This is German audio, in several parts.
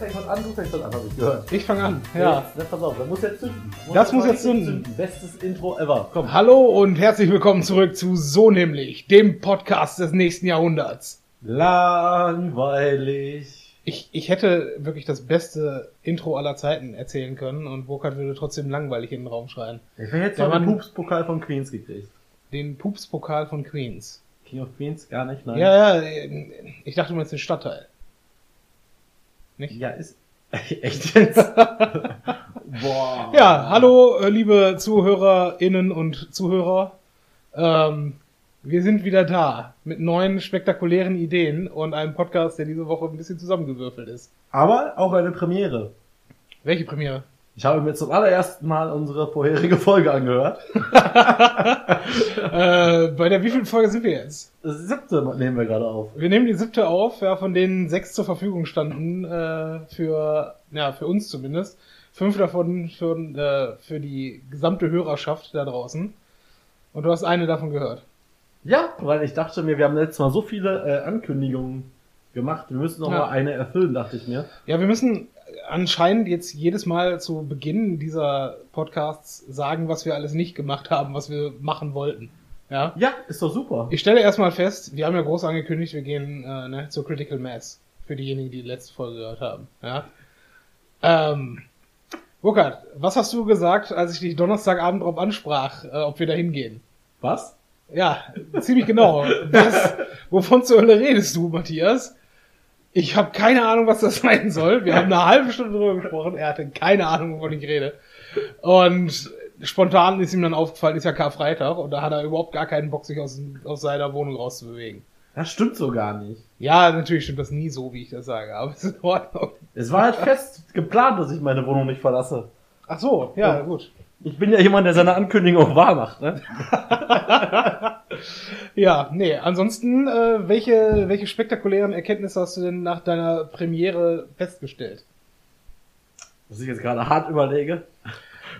Fängt heute an? Du fängst an, habe ich gehört. Ich fange an, ja. Jetzt, pass auf, das muss jetzt zünden. Das muss jetzt richtig zünden. Bestes Intro ever. Komm. Hallo und herzlich willkommen zurück zu So nämlich, dem Podcast des nächsten Jahrhunderts. Langweilig. Ich, ich hätte wirklich das beste Intro aller Zeiten erzählen können und Burkhard würde trotzdem langweilig in den Raum schreien. Ich hätte jetzt noch den Pups-Pokal von Queens gekriegt. Den Pups-Pokal von Queens. King of Queens gar nicht, nein. Ja, ja, ich dachte mal jetzt den Stadtteil. Nicht? Ja, ist. Echt jetzt? Boah. Ja, hallo, äh, liebe ZuhörerInnen und Zuhörer. Ähm, wir sind wieder da mit neuen spektakulären Ideen und einem Podcast, der diese Woche ein bisschen zusammengewürfelt ist. Aber auch eine Premiere. Welche Premiere? Ich habe mir zum allerersten Mal unsere vorherige Folge angehört. äh, bei der wievielten Folge sind wir jetzt? Das siebte nehmen wir gerade auf. Wir nehmen die siebte auf, ja, von denen sechs zur Verfügung standen, äh, für, ja, für uns zumindest. Fünf davon für, äh, für die gesamte Hörerschaft da draußen. Und du hast eine davon gehört. Ja, weil ich dachte mir, wir haben letztes Mal so viele äh, Ankündigungen gemacht, wir müssen noch Ja. mal eine erfüllen, dachte ich mir. Ja, wir müssen anscheinend jetzt jedes Mal zu Beginn dieser Podcasts sagen, was wir alles nicht gemacht haben, was wir machen wollten. Ja. Ja, ist doch super. Ich stelle erstmal fest, wir haben ja groß angekündigt, wir gehen äh, ne, zur Critical Mass. Für diejenigen, die die letzte Folge gehört haben. Ja. Ähm, Burkhard, was hast du gesagt, als ich dich Donnerstagabend drauf ansprach, äh, ob wir da hingehen? Was? Ja, ziemlich genau. Was, wovon zur Hölle redest du, Matthias? Ich habe keine Ahnung, was das sein soll. Wir haben eine halbe Stunde drüber gesprochen. Er hatte keine Ahnung, wovon ich rede. Und spontan ist ihm dann aufgefallen, ist ja Karfreitag und da hat er überhaupt gar keinen Bock, sich aus, aus seiner Wohnung rauszubewegen. Das stimmt so gar nicht. Ja, natürlich stimmt das nie so, wie ich das sage, aber es ist in Ordnung. Es war halt fest geplant, dass ich meine Wohnung nicht verlasse. Ach so, ja, Ja. gut. Ich bin ja jemand, der seine Ankündigung auch wahr macht, ne? Ja, nee, ansonsten, äh, welche, welche spektakulären Erkenntnisse hast du denn nach deiner Premiere festgestellt? Was ich jetzt gerade hart überlege,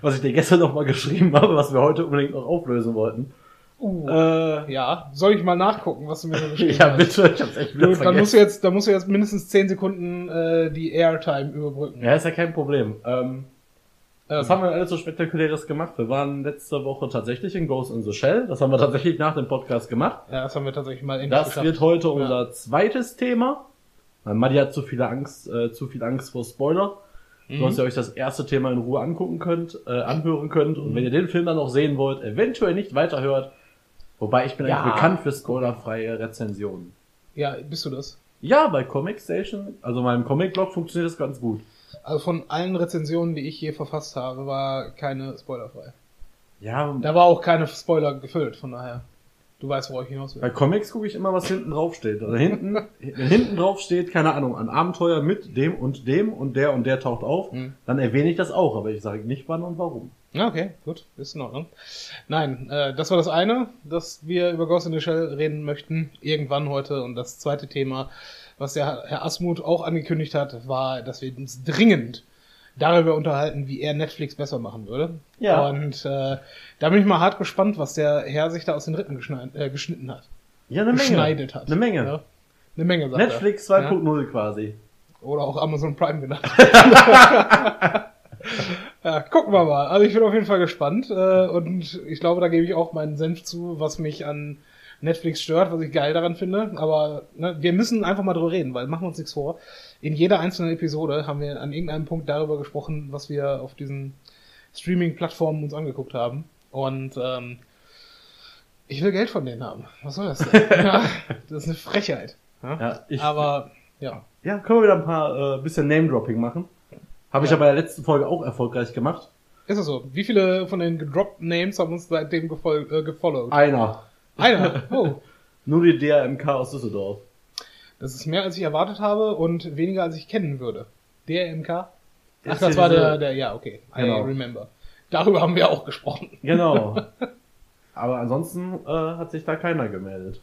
was ich dir gestern noch mal geschrieben habe, was wir heute unbedingt noch auflösen wollten. Uh, äh, ja, soll ich mal nachgucken, was du mir so geschrieben Ja, hast? bitte, ich hab's echt wieder Gut, dann musst du vergessen. jetzt, dann musst du jetzt mindestens 10 Sekunden äh, die Airtime überbrücken. Ja, ist ja kein Problem. Ähm, was haben wir alles so spektakuläres gemacht? Wir waren letzte Woche tatsächlich in Ghost in the Shell. Das haben wir tatsächlich nach dem Podcast gemacht. ja, das haben wir tatsächlich mal endlich Das geschafft. wird heute unser zweites Thema. Weil Madi hat zu viele Angst, äh, zu viel Angst vor Spoiler. Mhm. Sonst ihr euch das erste Thema in Ruhe angucken könnt, äh, anhören könnt. Und wenn ihr den Film dann noch sehen wollt, eventuell nicht weiterhört. Wobei ich bin Ja. eigentlich bekannt für spoilerfreie Rezensionen. Ja, bist du das? Ja, bei Comic Station, also meinem Comic-Blog funktioniert das ganz gut. Also von allen Rezensionen, die ich je verfasst habe, war keine spoilerfrei. Ja, Da war auch keine Spoiler gefüllt, von daher. Du weißt, worauf ich hinaus will. bei Comics gucke ich immer, was hinten drauf steht. Also hinten, hinten drauf steht, keine Ahnung, ein Abenteuer mit dem und dem und der und der taucht auf, Mhm. dann erwähne ich das auch, aber ich sage nicht wann und warum. Ja, okay, gut, ist in Ordnung. Nein, äh, das war das eine, dass wir über Ghost in the Shell reden möchten, irgendwann heute. Und das zweite Thema, was der Herr Asmuth auch angekündigt hat, war, dass wir uns dringend darüber unterhalten, wie er Netflix besser machen würde. Ja. Und äh, da bin ich mal hart gespannt, was der Herr sich da aus den Rippen geschneid, äh, geschnitten hat. Ja, eine Menge. Geschneidet hat. Eine Menge. Ja. Eine Menge, sagt. Netflix 2.0 quasi. Oder auch Amazon Prime genannt. ja, gucken wir mal. Also ich bin auf jeden Fall gespannt. Äh, und ich glaube, da gebe ich auch meinen Senf zu, was mich an Netflix stört, was ich geil daran finde. Aber ne, wir müssen einfach mal drüber reden, weil machen wir uns nichts vor. In jeder einzelnen Episode haben wir an irgendeinem Punkt darüber gesprochen, was wir auf diesen Streaming-Plattformen uns angeguckt haben. Und ähm, ich will Geld von denen haben. Was soll das denn? ja, das ist eine Frechheit. Ja? Ich, Aber ja. ja, können wir wieder ein paar äh, bisschen Name-Dropping machen. Habe ich Ja. ja bei der letzten Folge auch erfolgreich gemacht. Ist es so? Wie viele von den gedroppten Names haben uns seitdem gefol äh, gefollowt? Einer. Einer. Oh. Nur die DRMK aus Düsseldorf. Das ist mehr, als ich erwartet habe und weniger, als ich kennen würde. DRMK? Ach, das war der, der, ja, okay. I Genau. remember. Darüber haben wir auch gesprochen. Genau. Aber ansonsten äh, hat sich da keiner gemeldet.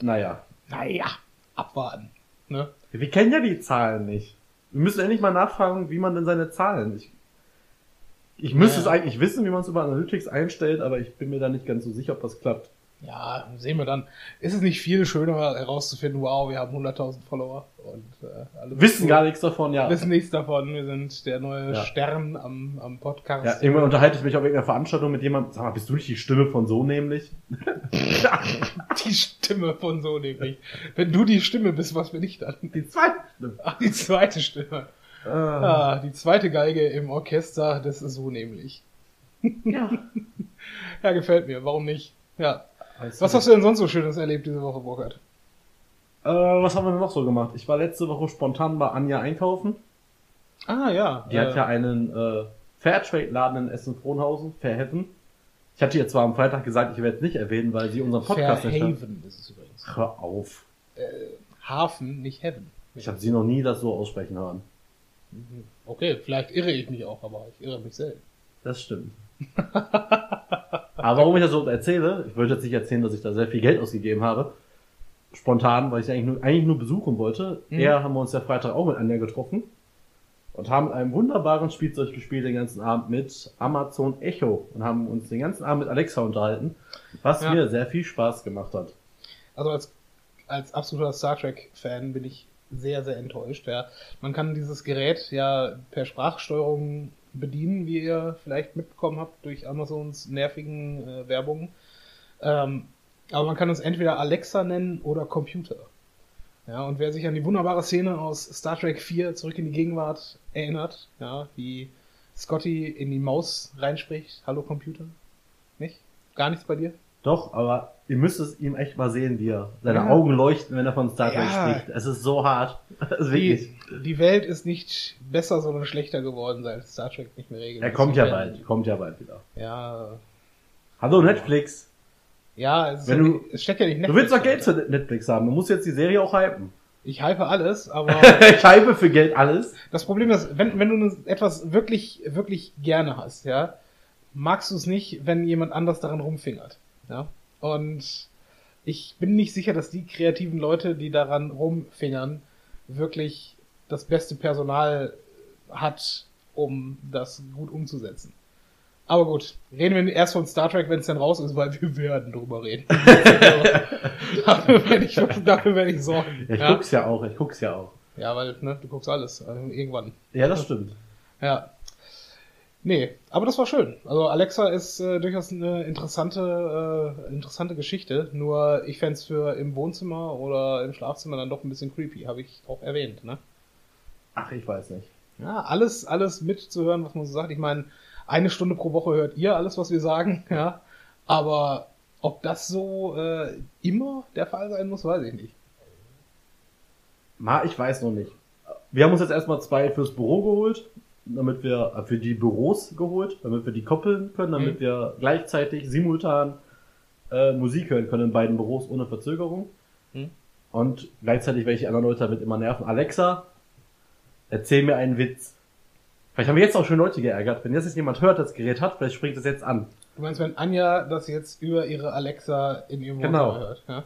Naja. Naja, abwarten. Ne? Wir kennen ja die Zahlen nicht. Wir müssen endlich mal nachfragen, wie man denn seine Zahlen. Ich, ich müsste Ja. es eigentlich wissen, wie man es über Analytics einstellt, aber ich bin mir da nicht ganz so sicher, ob das klappt. Ja, sehen wir dann. Ist es nicht viel schöner herauszufinden, wow, wir haben 100.000 Follower und äh, alle Wissen gar nichts davon, ja. wissen nichts davon. Wir sind der neue Ja. Stern am, am Podcast. Ja, irgendwann unterhalte ich mich auf irgendeiner Veranstaltung mit jemandem. Sag mal, bist du nicht die Stimme von so nämlich? Die Stimme von so nämlich. Wenn du die Stimme bist, was bin ich dann? Die zweite Stimme. Ach, die zweite Stimme. Ah. Ah, die zweite Geige im Orchester, das ist so nämlich. Ja. Ja, gefällt mir. Warum nicht? Ja. Weißt Was hast du denn sonst so Schönes erlebt diese Woche, Burkhard? Äh, was haben wir denn noch so gemacht? Ich war letzte Woche spontan bei Anja einkaufen. Ah, ja. Die hat ja einen äh, Fairtrade-Laden in Essen-Frohnhausen, Fairhaven. Ich hatte ihr zwar am Freitag gesagt, ich werde es nicht erwähnen, weil sie unseren Podcast nicht hört. Fairhaven ist es übrigens. Hör auf. Hafen, nicht Heaven. Ich habe sie noch nie das so aussprechen hören. Okay, vielleicht irre ich mich auch, aber ich irre mich selten. Das stimmt. Aber warum ich das so erzähle, ich wollte jetzt nicht erzählen, dass ich da sehr viel Geld ausgegeben habe. Spontan, weil ich eigentlich nur, eigentlich nur besuchen wollte. Mhm. Eher haben wir uns ja Freitag auch mit Anja getroffen. Und haben mit einem wunderbaren Spielzeug gespielt den ganzen Abend mit Amazon Echo. Und haben uns den ganzen Abend mit Alexa unterhalten. Was Ja. mir sehr viel Spaß gemacht hat. Also als, als absoluter Star Trek-Fan bin ich sehr, sehr enttäuscht. Ja. Man kann dieses Gerät ja per Sprachsteuerung bedienen, wie ihr vielleicht mitbekommen habt durch Amazons nervigen äh, Werbung. Ähm, aber man kann es entweder Alexa nennen oder Computer. Ja, und wer sich an die wunderbare Szene aus Star Trek 4 zurück in die Gegenwart erinnert, ja, wie Scotty in die Maus reinspricht, Hallo Computer? Nicht? Gar nichts bei dir? Doch, aber ihr müsst es ihm echt mal sehen, wie er seine Ja. Augen leuchten, wenn er von Star Trek Ja. spricht. Es ist so hart. Ist. Die, die Welt ist nicht besser, sondern schlechter geworden, seit Star Trek nicht mehr regelmäßig. Er kommt ja bald, kommt ja bald wieder. Ja, Hallo Netflix. ja es, Wenn du- es steckt ja nicht Du willst doch Netflix Geld für Netflix haben. Du musst jetzt die Serie auch hypen. Ich hype alles, aber ich hype für Geld alles. das Problem ist, wenn, wenn du etwas wirklich, wirklich gerne hast, ja, magst du es nicht, wenn jemand anders daran rumfingert. Ja. Und ich bin nicht sicher, dass die kreativen Leute, die daran rumfingern, wirklich das beste Personal hat, um das gut umzusetzen. Aber gut, reden wir erst von Star Trek, wenn es dann raus ist, weil wir werden drüber reden. dafür werde ich, dafür werde ich sorgen. Ja, ich ja? guck's ja auch, ich guck's ja auch. ja, weil ne, du guckst alles also irgendwann. Ja, das stimmt. Ja. Nee, aber das war schön. Also Alexa ist äh, durchaus eine interessante, äh, interessante Geschichte. Nur ich fänd's für im Wohnzimmer oder im Schlafzimmer dann doch ein bisschen creepy, habe ich auch erwähnt. Ne? Ach, ich weiß nicht. Ja, alles, alles mitzuhören, was man so sagt. Ich meine, eine Stunde pro Woche hört ihr alles, was wir sagen, ja. Aber ob das so äh, immer der Fall sein muss, weiß ich nicht. Ma, ich weiß noch nicht. Wir haben uns jetzt erstmal zwei fürs Büro geholt, damit wir, für die Büros geholt, damit wir die koppeln können, damit Mhm. wir gleichzeitig simultan äh, Musik hören können in beiden Büros ohne Verzögerung. Mhm. Und gleichzeitig werde ich die anderen Leute damit immer nerven. Alexa, erzähl mir einen Witz. Vielleicht haben wir jetzt auch schon Leute geärgert. Wenn jetzt jetzt jemand hört, das Gerät hat, vielleicht springt es jetzt an. Du meinst, wenn Anja das jetzt über ihre Alexa in ihrem Genau. Wohnzimmer hört, ja? Ich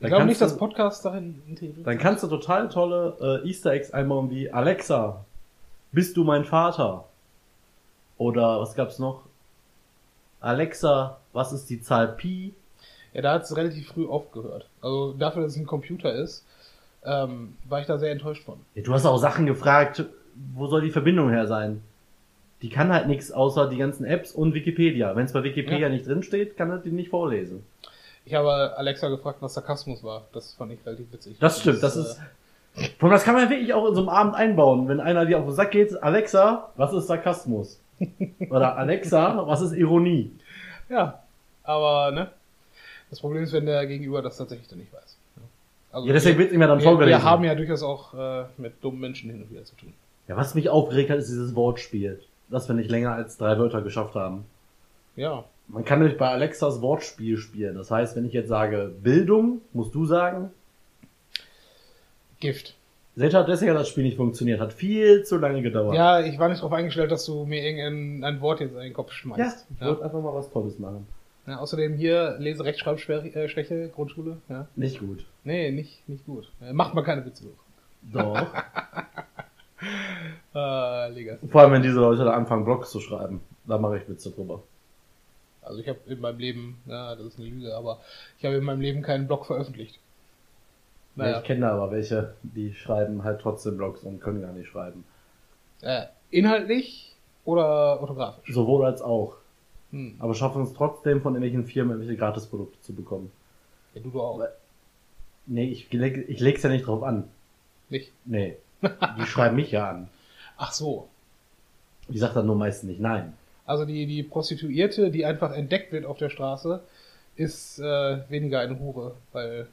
Dann glaube kannst nicht, dass du- Podcast darin integriert Dann kannst du total tolle äh, Easter Eggs einbauen wie Alexa, bist du mein Vater? Oder was gab's noch? Alexa, was ist die Zahl Pi? Ja, da hat es relativ früh aufgehört. Also dafür, dass es ein Computer ist, ähm, war ich da sehr enttäuscht von. Ja, du hast auch Sachen gefragt, wo soll die Verbindung her sein? Die kann halt nichts außer die ganzen Apps und Wikipedia. Wenn es bei Wikipedia Ja. nicht drinsteht, kann er die nicht vorlesen. Ich habe Alexa gefragt, was Sarkasmus war. Das fand ich relativ witzig. Das stimmt, das äh, ist. Von das kann man wirklich auch in so einem Abend einbauen. Wenn einer dir auf den Sack geht, Alexa, was ist Sarkasmus? Oder Alexa, was ist Ironie? Ja, aber ne? Das Problem ist, wenn der Gegenüber das tatsächlich dann nicht weiß. Ja. Also Ja, deswegen wird's ihm ja dann wir, vorgelesen. wir haben ja durchaus auch äh, mit dummen Menschen hin und wieder zu tun. Ja, was mich aufgeregt hat, ist dieses Wortspiel. Dass wir nicht länger als drei Wörter geschafft haben. Ja, Man kann nämlich bei Alexas Wortspiel spielen. Das heißt, wenn ich jetzt sage Bildung, musst du sagen, Gift. Seht ihr, deswegen hat das Spiel nicht funktioniert. Hat viel zu lange gedauert. Ja, ich war nicht darauf eingestellt, dass du mir irgendein ein Wort jetzt in den Kopf ja schmeißt. ich wollte einfach mal was Tolles machen. Ja, außerdem hier Lese-Rechtschreibschwäche, Grundschule. Ja. Nicht gut. Nee, nicht, nicht gut. Äh, Macht man keine Witze durch. Doch. Äh. Vor allem, wenn diese Leute da anfangen, Blogs zu schreiben. Da mache ich Witze drüber. Also ich habe in meinem Leben, ja, das ist eine Lüge, aber ich habe in meinem Leben keinen Blog veröffentlicht. Ja, ich kenne da aber welche, die schreiben halt trotzdem Blogs und können gar nicht schreiben. Äh, inhaltlich oder orthografisch? Sowohl als auch. Hm. Aber schaffen es trotzdem von irgendwelchen Firmen irgendwelche Gratisprodukte zu bekommen. Ja, du auch. Weil- Nee, ich, leg, ich leg's ja nicht drauf an. Nicht? Nee. Die schreiben mich ja an. Ach so. Ich sag dann nur meistens nicht nein. Also die, die Prostituierte, die einfach entdeckt wird auf der Straße, ist äh, weniger eine Hure, weil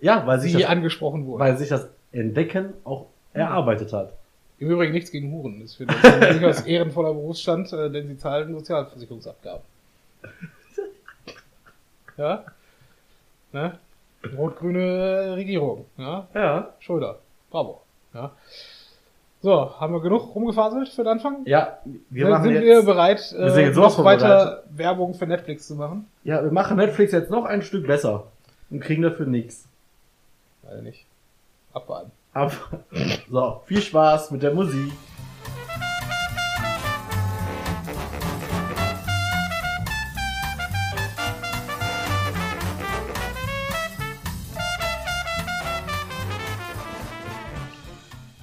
Ja, weil sie das, angesprochen wurde. weil sich das Entdecken auch erarbeitet hat. Im Übrigen nichts gegen Huren. Das ist ein durchaus ehrenvoller Berufsstand, äh, denn sie zahlen Sozialversicherungsabgaben. Ja? Ne? Rot-grüne Regierung. Ja? Ja. Schröder. Bravo. Ja? So, haben wir genug rumgefaselt für den Anfang? Ja, wir sind machen sind jetzt, wir bereit, Wir sind äh, jetzt sowas noch weiter Werbung für Netflix zu machen? ja, wir machen Netflix jetzt noch ein Stück besser und kriegen dafür nichts. Leider nicht. Abwarten. Ab. So, viel Spaß mit der Musik.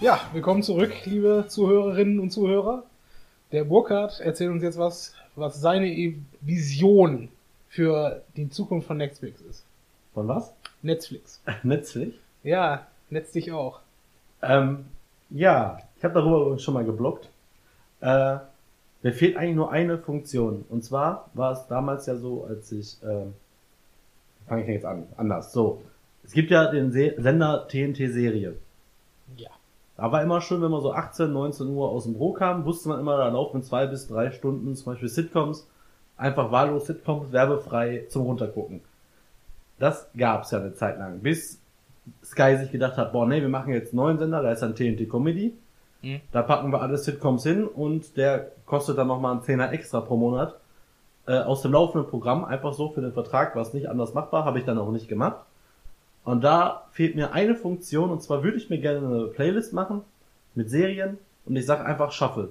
Ja, willkommen zurück, liebe Zuhörerinnen und Zuhörer. Der Burkhardt erzählt uns jetzt was, was seine Vision für die Zukunft von Netflix ist. Von was? Netflix. Netflix? Ja, netz dich auch. Ähm, ja, ich habe darüber übrigens schon mal geblockt. Äh, mir fehlt eigentlich nur eine Funktion. Und zwar war es damals ja so, als ich, ähm, fange ich jetzt an, anders. So, es gibt ja den Se Sender TNT-Serie. Da war immer schön, wenn man so 18, 19 Uhr aus dem Büro kam, wusste man immer, da laufen zwei bis drei Stunden zum Beispiel Sitcoms, einfach wahllos Sitcoms, werbefrei zum Runtergucken. Das gab's ja eine Zeit lang, bis Sky sich gedacht hat, boah, nee, wir machen jetzt einen neuen Sender, da ist dann TNT Comedy. Mhm. Da packen wir alle Sitcoms hin und der kostet dann nochmal einen Zehner extra pro Monat. Äh, aus dem laufenden Programm, einfach so für den Vertrag, was nicht anders machbar, habe ich dann auch nicht gemacht. Und da fehlt mir eine Funktion, und zwar würde ich mir gerne eine Playlist machen mit Serien und ich sage einfach Shuffle.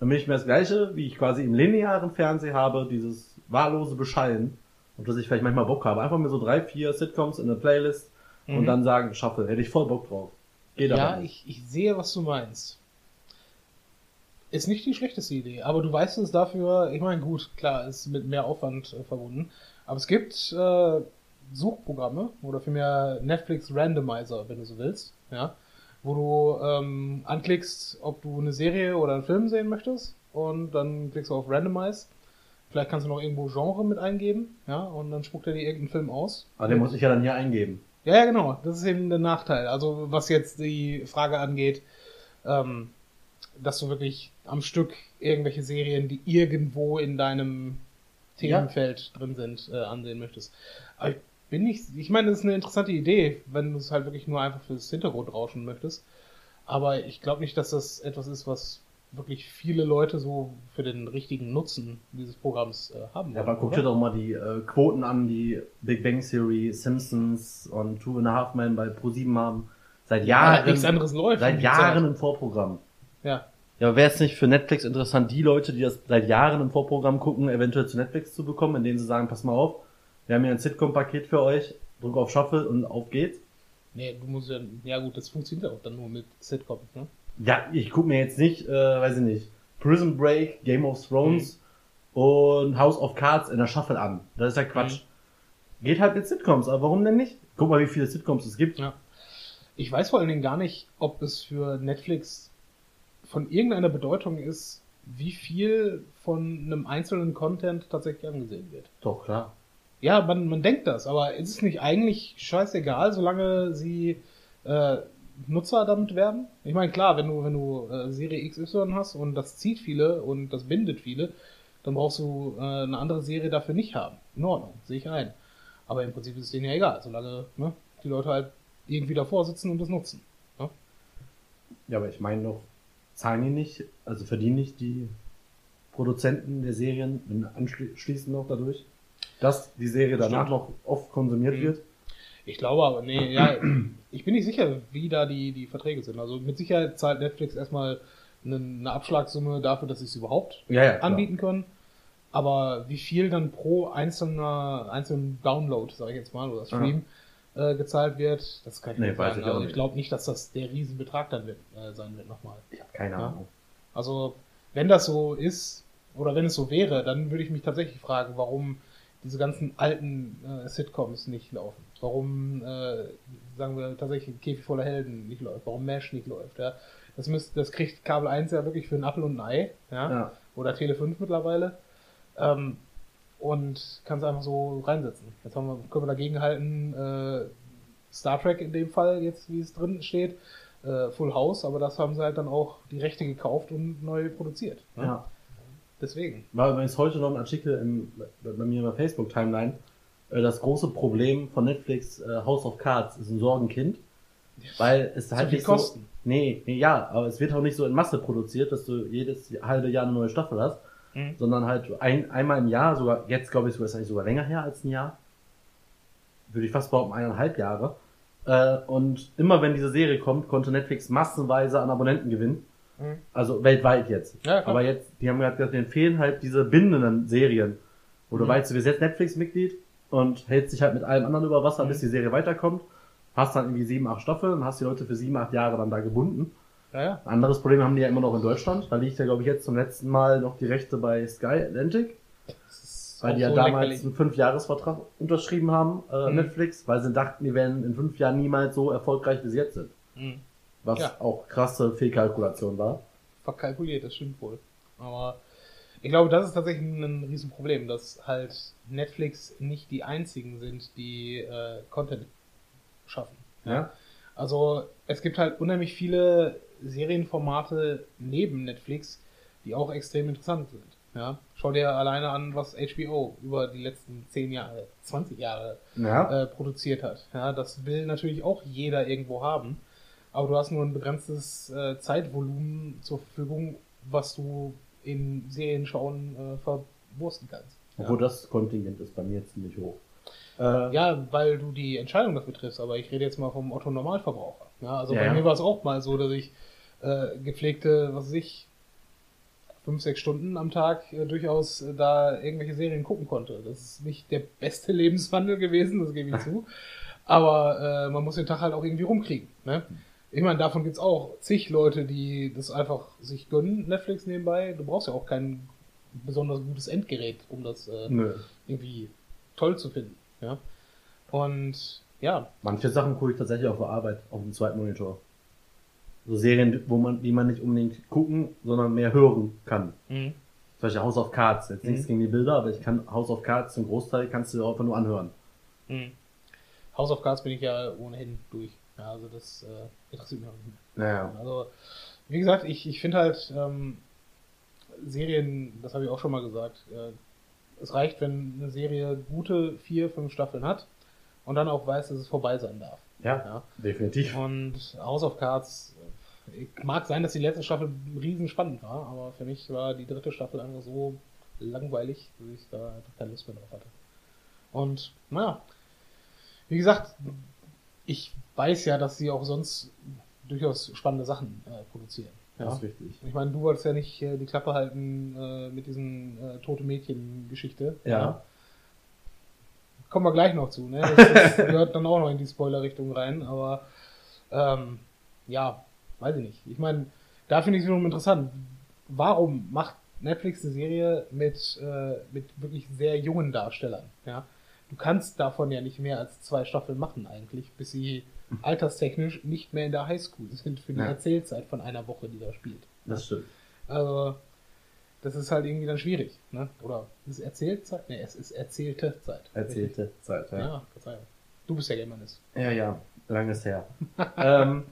Dann bin ich mir das gleiche, wie ich quasi im linearen Fernsehen habe, dieses wahllose Beschallen, und dass ich vielleicht manchmal Bock habe. Einfach mir so drei, vier Sitcoms in eine Playlist und Mhm. dann sagen, Shuffle, hätte ich voll Bock drauf. Geht ja, ich, ich sehe, was du meinst. Ist nicht die schlechteste Idee, aber du weißt es dafür, ich meine, gut, klar, ist mit mehr Aufwand äh, verbunden, aber es gibt äh, Suchprogramme oder vielmehr Netflix Randomizer, wenn du so willst, ja, wo du ähm, anklickst, ob du eine Serie oder einen Film sehen möchtest und dann klickst du auf Randomize. Vielleicht kannst du noch irgendwo Genre mit eingeben, ja, und dann spuckt er dir irgendeinen Film aus. Aber den muss ich ja dann hier eingeben. Ja, ja, genau. Das ist eben der Nachteil. Also was jetzt die Frage angeht, ähm, dass du wirklich am Stück irgendwelche Serien, die irgendwo in deinem Themenfeld drin sind, äh, ansehen möchtest. Aber ich bin nicht, ich meine, das ist eine interessante Idee, wenn du es halt wirklich nur einfach fürs Hintergrundrauschen möchtest. Aber ich glaube nicht, dass das etwas ist, was wirklich viele Leute so für den richtigen Nutzen dieses Programms äh, haben Ja, aber guck dir doch mal die äh, Quoten an, die Big Bang Theory, Simpsons und Two and a Half Men bei ProSieben haben. Seit Ja, Jahren, nichts anderes läuft. seit Jahren Zeit. im Vorprogramm. Ja. Ja, aber wäre es nicht für Netflix interessant, die Leute, die das seit Jahren im Vorprogramm gucken, eventuell zu Netflix zu bekommen, indem sie sagen, pass mal auf, wir haben hier ein Sitcom-Paket für euch, drück auf Shuffle und auf geht's. Nee, du musst ja, ja gut, das funktioniert auch dann nur mit Sitcoms, ne? Ja, ich gucke mir jetzt nicht, äh, weiß ich nicht, Prison Break, Game of Thrones und House of Cards in der Shuffle an. Das ist ja Quatsch. Geht halt mit Sitcoms, aber warum denn nicht? Guck mal, wie viele Sitcoms es gibt. Ja. Ich weiß vor allen Dingen gar nicht, ob es für Netflix von irgendeiner Bedeutung ist, wie viel von einem einzelnen Content tatsächlich angesehen wird. Doch, klar. Ja, man, man denkt das, aber ist es nicht eigentlich scheißegal, solange sie äh, Nutzer damit werben? Ich meine, klar, wenn du, wenn du äh, Serie XY hast und das zieht viele und das bindet viele, dann brauchst du äh, eine andere Serie dafür nicht haben. In Ordnung, sehe ich ein. Aber im Prinzip ist es denen ja egal, solange ne, die Leute halt irgendwie davor sitzen und das nutzen. Ne? Ja, aber ich meine doch, zahlen die nicht, also verdienen nicht die Produzenten der Serien anschließend noch dadurch, dass die Serie danach Stimmt. noch oft konsumiert Mhm. wird? Ich glaube aber, nee, ja, ich bin nicht sicher, wie da die, die Verträge sind. Also mit Sicherheit zahlt Netflix erstmal eine, eine Abschlagssumme dafür, dass sie es überhaupt Ja, ja. klar. anbieten können. Aber wie viel dann pro einzelner, einzelnen Download, sage ich jetzt mal, oder Stream, äh, gezahlt wird, das kann ich Nee, nicht sagen. ich Also ich glaube nicht, dass das der Riesenbetrag dann wird, äh, sein wird nochmal. Ich habe keine Ja. Ahnung. Also, wenn das so ist, oder wenn es so wäre, dann würde ich mich tatsächlich fragen, warum diese ganzen alten äh, Sitcoms nicht laufen. Warum, äh, sagen wir, tatsächlich Käfig voller Helden nicht läuft. Warum MASH nicht läuft. Ja. Das, müsst, das kriegt Kabel 1 ja wirklich für einen Apfel und ein Ei. Ja. Ja. Oder Tele 5 mittlerweile. Ähm, und kann es einfach so reinsetzen. Jetzt haben wir, können wir dagegen halten, äh, Star Trek in dem Fall, jetzt wie es drin steht, äh, Full House, aber das haben sie halt dann auch die Rechte gekauft und neu produziert. ne? ja. Deswegen. War übrigens heute noch ein Artikel im, bei mir in der Facebook-Timeline. Äh, Das große Problem von Netflix äh, House of Cards ist ein Sorgenkind. Weil es halt viel nicht kosten. so. Nee, nee, ja, aber es wird auch nicht so in Masse produziert, dass du jedes halbe Jahr eine neue Staffel hast, Mhm. sondern halt ein, einmal im Jahr, sogar, jetzt glaube ich sogar, ist eigentlich sogar länger her als ein Jahr. Würde ich fast behaupten, eineinhalb Jahre. Äh, und immer wenn diese Serie kommt, konnte Netflix massenweise an Abonnenten gewinnen. Mhm. Also weltweit jetzt. Ja, klar. Aber jetzt, die haben gesagt, denen fehlen halt diese bindenden Serien. Wo du Mhm. weißt, du bist jetzt Netflix-Mitglied und hältst dich halt mit allem anderen über Wasser, Mhm. bis die Serie weiterkommt. Hast dann irgendwie sieben, acht Staffeln und hast die Leute für sieben, acht Jahre dann da gebunden. Ja, ja. Ein anderes Problem haben die ja immer noch in Deutschland. Da liegt ja, glaube ich, jetzt zum letzten Mal noch die Rechte bei Sky Atlantic. Weil die ja so damals lächerlich. einen Fünfjahresvertrag unterschrieben haben, äh, Mhm. Netflix, weil sie dachten, die werden in fünf Jahren niemals so erfolgreich wie sie jetzt sind. Mhm. Was Ja. auch krasse Fehlkalkulation war. verkalkuliert, das stimmt wohl. Aber ich glaube, das ist tatsächlich ein Riesenproblem, dass halt Netflix nicht die einzigen sind, die äh, Content schaffen. Ja. Also es gibt halt unheimlich viele Serienformate neben Netflix, die auch extrem interessant sind. Ja? Schau dir alleine an, was HBO über die letzten 10 Jahre, 20 Jahre Ja. äh, produziert hat. Ja, das will natürlich auch jeder irgendwo haben, aber du hast nur ein begrenztes äh, Zeitvolumen zur Verfügung, was du in Serien schauen äh, verwursten kannst. Obwohl das Kontingent ist bei mir ziemlich hoch. Äh, Ja, weil du die Entscheidung dafür triffst, aber ich rede jetzt mal vom Otto Normalverbraucher. Ja, also Ja, bei ja. mir war es auch mal so, dass ich äh, gepflegte, was weiß ich, fünf, sechs Stunden am Tag äh, durchaus äh, da irgendwelche Serien gucken konnte. Das ist nicht der beste Lebenswandel gewesen, das gebe ich zu. Aber äh, man muss den Tag halt auch irgendwie rumkriegen. Ne? Ich meine, davon gibt's auch zig Leute, die das einfach sich gönnen, Netflix nebenbei. Du brauchst ja auch kein besonders gutes Endgerät, um das äh, Nö. irgendwie toll zu finden. Ja? Und ja, Manche Sachen gucke ich tatsächlich auf der Arbeit, auf dem zweiten Monitor. So Serien, wo man, die man nicht unbedingt gucken, sondern mehr hören kann. Zum Beispiel House of Cards. Jetzt nichts Mhm. gegen die Bilder, aber ich kann House of Cards zum Großteil kannst du einfach nur anhören. Mhm. House of Cards bin ich ja ohnehin durch. Ja, also das äh, interessiert mich auch nicht mehr. Naja. Also, wie gesagt, ich, ich finde halt ähm, Serien, das habe ich auch schon mal gesagt, äh, es reicht, wenn eine Serie gute vier, fünf Staffeln hat und dann auch weiß, dass es vorbei sein darf. Ja, Ja. definitiv. Und House of Cards, äh, mag sein, dass die letzte Staffel riesen spannend war, aber für mich war die dritte Staffel einfach so langweilig, dass ich da einfach keine Lust mehr drauf hatte. Und naja, wie gesagt, ich weiß ja, dass sie auch sonst durchaus spannende Sachen äh, produzieren. Das Ja. ist wichtig. Ich meine, du wolltest ja nicht äh, die Klappe halten äh, mit diesen äh, tote Mädchen-Geschichte. Ja. Kommen wir gleich noch zu, ne? Das, das gehört dann auch noch in die Spoiler-Richtung rein, aber ähm, ja, weiß ich nicht. Ich meine, da finde ich es wiederum interessant. Warum macht Netflix eine Serie mit, äh, mit wirklich sehr jungen Darstellern? Ja? Du kannst davon ja nicht mehr als zwei Staffeln machen eigentlich, bis sie alterstechnisch nicht mehr in der Highschool sind für die Ja. Erzählzeit von einer Woche, die da spielt. Das stimmt. Also, das ist halt irgendwie dann schwierig, ne? Oder ist es Erzählzeit? Ne, es ist erzählte Zeit. Erzählte Zeit, Ja, ja. ja Verzeihung. Du bist ja Germanist. Ja, ja. Langes her. ähm,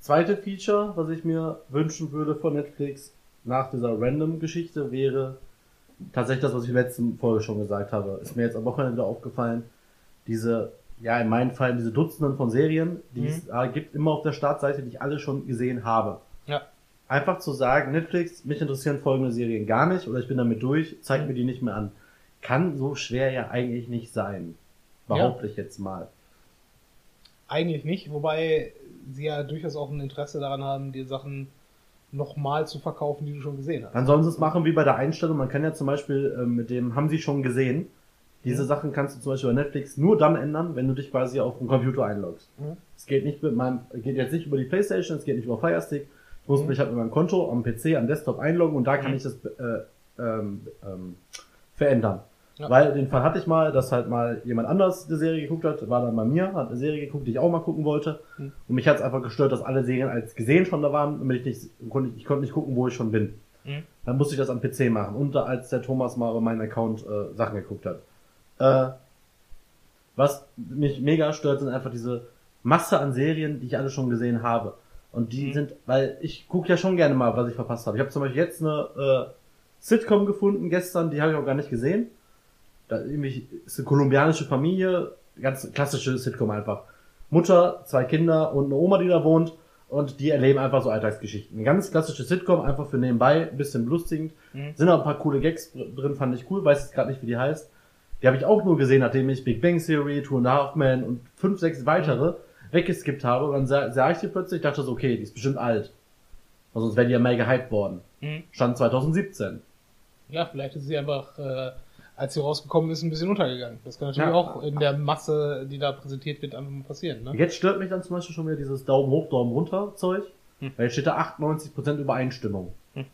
zweite Feature, was ich mir wünschen würde von Netflix nach dieser Random-Geschichte wäre tatsächlich das, was ich letzten Folge schon gesagt habe. Ist mir jetzt am Wochenende wieder aufgefallen. Diese, ja, in meinem Fall diese Dutzenden von Serien, die Mhm. es äh, gibt, immer auf der Startseite, die ich alle schon gesehen habe. Ja. Einfach zu sagen, Netflix, mich interessieren folgende Serien gar nicht oder ich bin damit durch, zeigt mir die nicht mehr an. Kann so schwer ja eigentlich nicht sein. Behaupte ich jetzt mal. Eigentlich nicht, wobei sie ja durchaus auch ein Interesse daran haben, dir Sachen nochmal zu verkaufen, die du schon gesehen hast. Dann sollen sie es machen wie bei der Einstellung. Man kann ja zum Beispiel äh, mit dem haben sie schon gesehen. Diese Mhm. Sachen kannst du zum Beispiel bei Netflix nur dann ändern, wenn du dich quasi auf den Computer einloggst. Mhm. Es geht nicht mit meinem, geht jetzt nicht über die Playstation, es geht nicht über Firestick. Ich muss Mhm. mich halt mit meinem Konto am PC, am Desktop einloggen und da kann Mhm. ich das äh, ähm, ähm, verändern. Ja. Weil den Fall hatte ich mal, dass halt mal jemand anders die Serie geguckt hat, war dann bei mir, hat eine Serie geguckt, die ich auch mal gucken wollte. Mhm. Und mich hat es einfach gestört, dass alle Serien als gesehen schon da waren, damit ich nicht, konnte, ich konnte nicht gucken, wo ich schon bin. Mhm. Dann musste ich das am PC machen. Und da, als der Thomas mal über meinen Account äh, Sachen geguckt hat. Äh, was mich mega stört, sind einfach diese Masse an Serien, die ich alle schon gesehen habe. Und die Mhm. sind, weil ich gucke ja schon gerne mal, was ich verpasst habe. Ich habe zum Beispiel jetzt eine äh, Sitcom gefunden gestern, die habe ich auch gar nicht gesehen. Da irgendwie ist eine kolumbianische Familie, ganz klassische Sitcom einfach. Mutter, zwei Kinder und eine Oma, die da wohnt. Und die erleben einfach so Alltagsgeschichten. Eine ganz klassische Sitcom, einfach für nebenbei, ein bisschen belustigend. Mhm. Sind auch ein paar coole Gags drin, fand ich cool, weiß jetzt gerade nicht, wie die heißt. Die habe ich auch nur gesehen, nachdem ich Big Bang Theory, Two and a Half Men und fünf, sechs weitere weggeskippt habe. Und dann sah, sah ich die plötzlich, dachte so, okay, die ist bestimmt alt. Also sonst wäre die ja mal gehypt worden. Mhm. Stand 2017. Ja, vielleicht ist sie einfach, äh, als sie rausgekommen ist, ein bisschen untergegangen. Das kann natürlich Ja. auch in der Masse, die da präsentiert wird, einfach mal passieren. Ne? Jetzt stört mich dann zum Beispiel schon wieder dieses Daumen hoch, Daumen runter Zeug. Hm. Weil jetzt steht da 98% Übereinstimmung. Hm.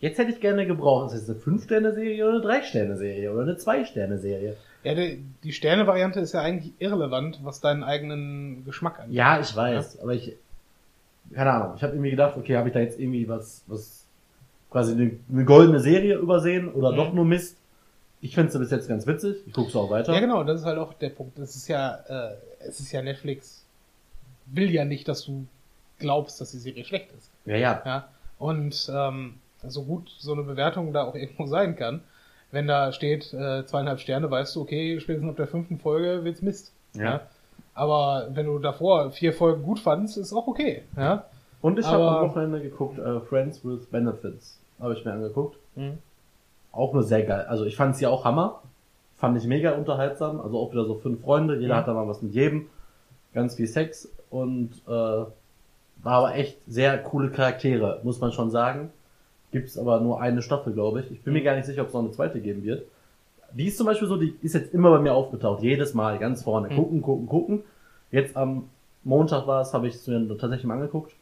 Jetzt hätte ich gerne gebraucht, ist das eine 5-Sterne-Serie oder eine 3-Sterne-Serie oder eine 2-Sterne-Serie? Ja, die, die Sterne-Variante ist ja eigentlich irrelevant, was deinen eigenen Geschmack angeht. Ja, ich weiß, aber ich, keine Ahnung, ich habe irgendwie gedacht, okay, habe ich da jetzt irgendwie was, was, quasi eine, eine goldene Serie übersehen oder Mhm. doch nur Mist? Ich finde sie bis jetzt ganz witzig, ich gucke auch weiter. Ja, genau, das ist halt auch der Punkt. Das ist ja, äh, es ist ja Netflix will ja nicht, dass du glaubst, dass die Serie schlecht ist. ja, ja. Ja. Und ähm, so gut so eine Bewertung da auch irgendwo sein kann, wenn da steht äh, zweieinhalb Sterne, weißt du, okay, spätestens ab der fünften Folge wird's Mist. Ja. Aber wenn du davor vier Folgen gut fandst, ist auch okay. Ja. Und ich habe am Wochenende geguckt, äh, Friends with Benefits, habe ich mir angeguckt. Mhm. Auch nur sehr geil. Also ich fand sie auch Hammer. Fand ich mega unterhaltsam. Also auch wieder so fünf Freunde. Jeder Mhm. hat da mal was mit jedem. Ganz viel Sex. Und äh, war aber echt sehr coole Charaktere, muss man schon sagen. Gibt's aber nur eine Staffel, glaube ich. Ich bin mir gar nicht sicher, ob es noch eine zweite geben wird. Die ist zum Beispiel so, die ist jetzt immer bei mir aufgetaucht. Jedes Mal ganz vorne. Mhm. Gucken, gucken, gucken. Jetzt am Montag war es, habe ich es mir tatsächlich mal angeguckt.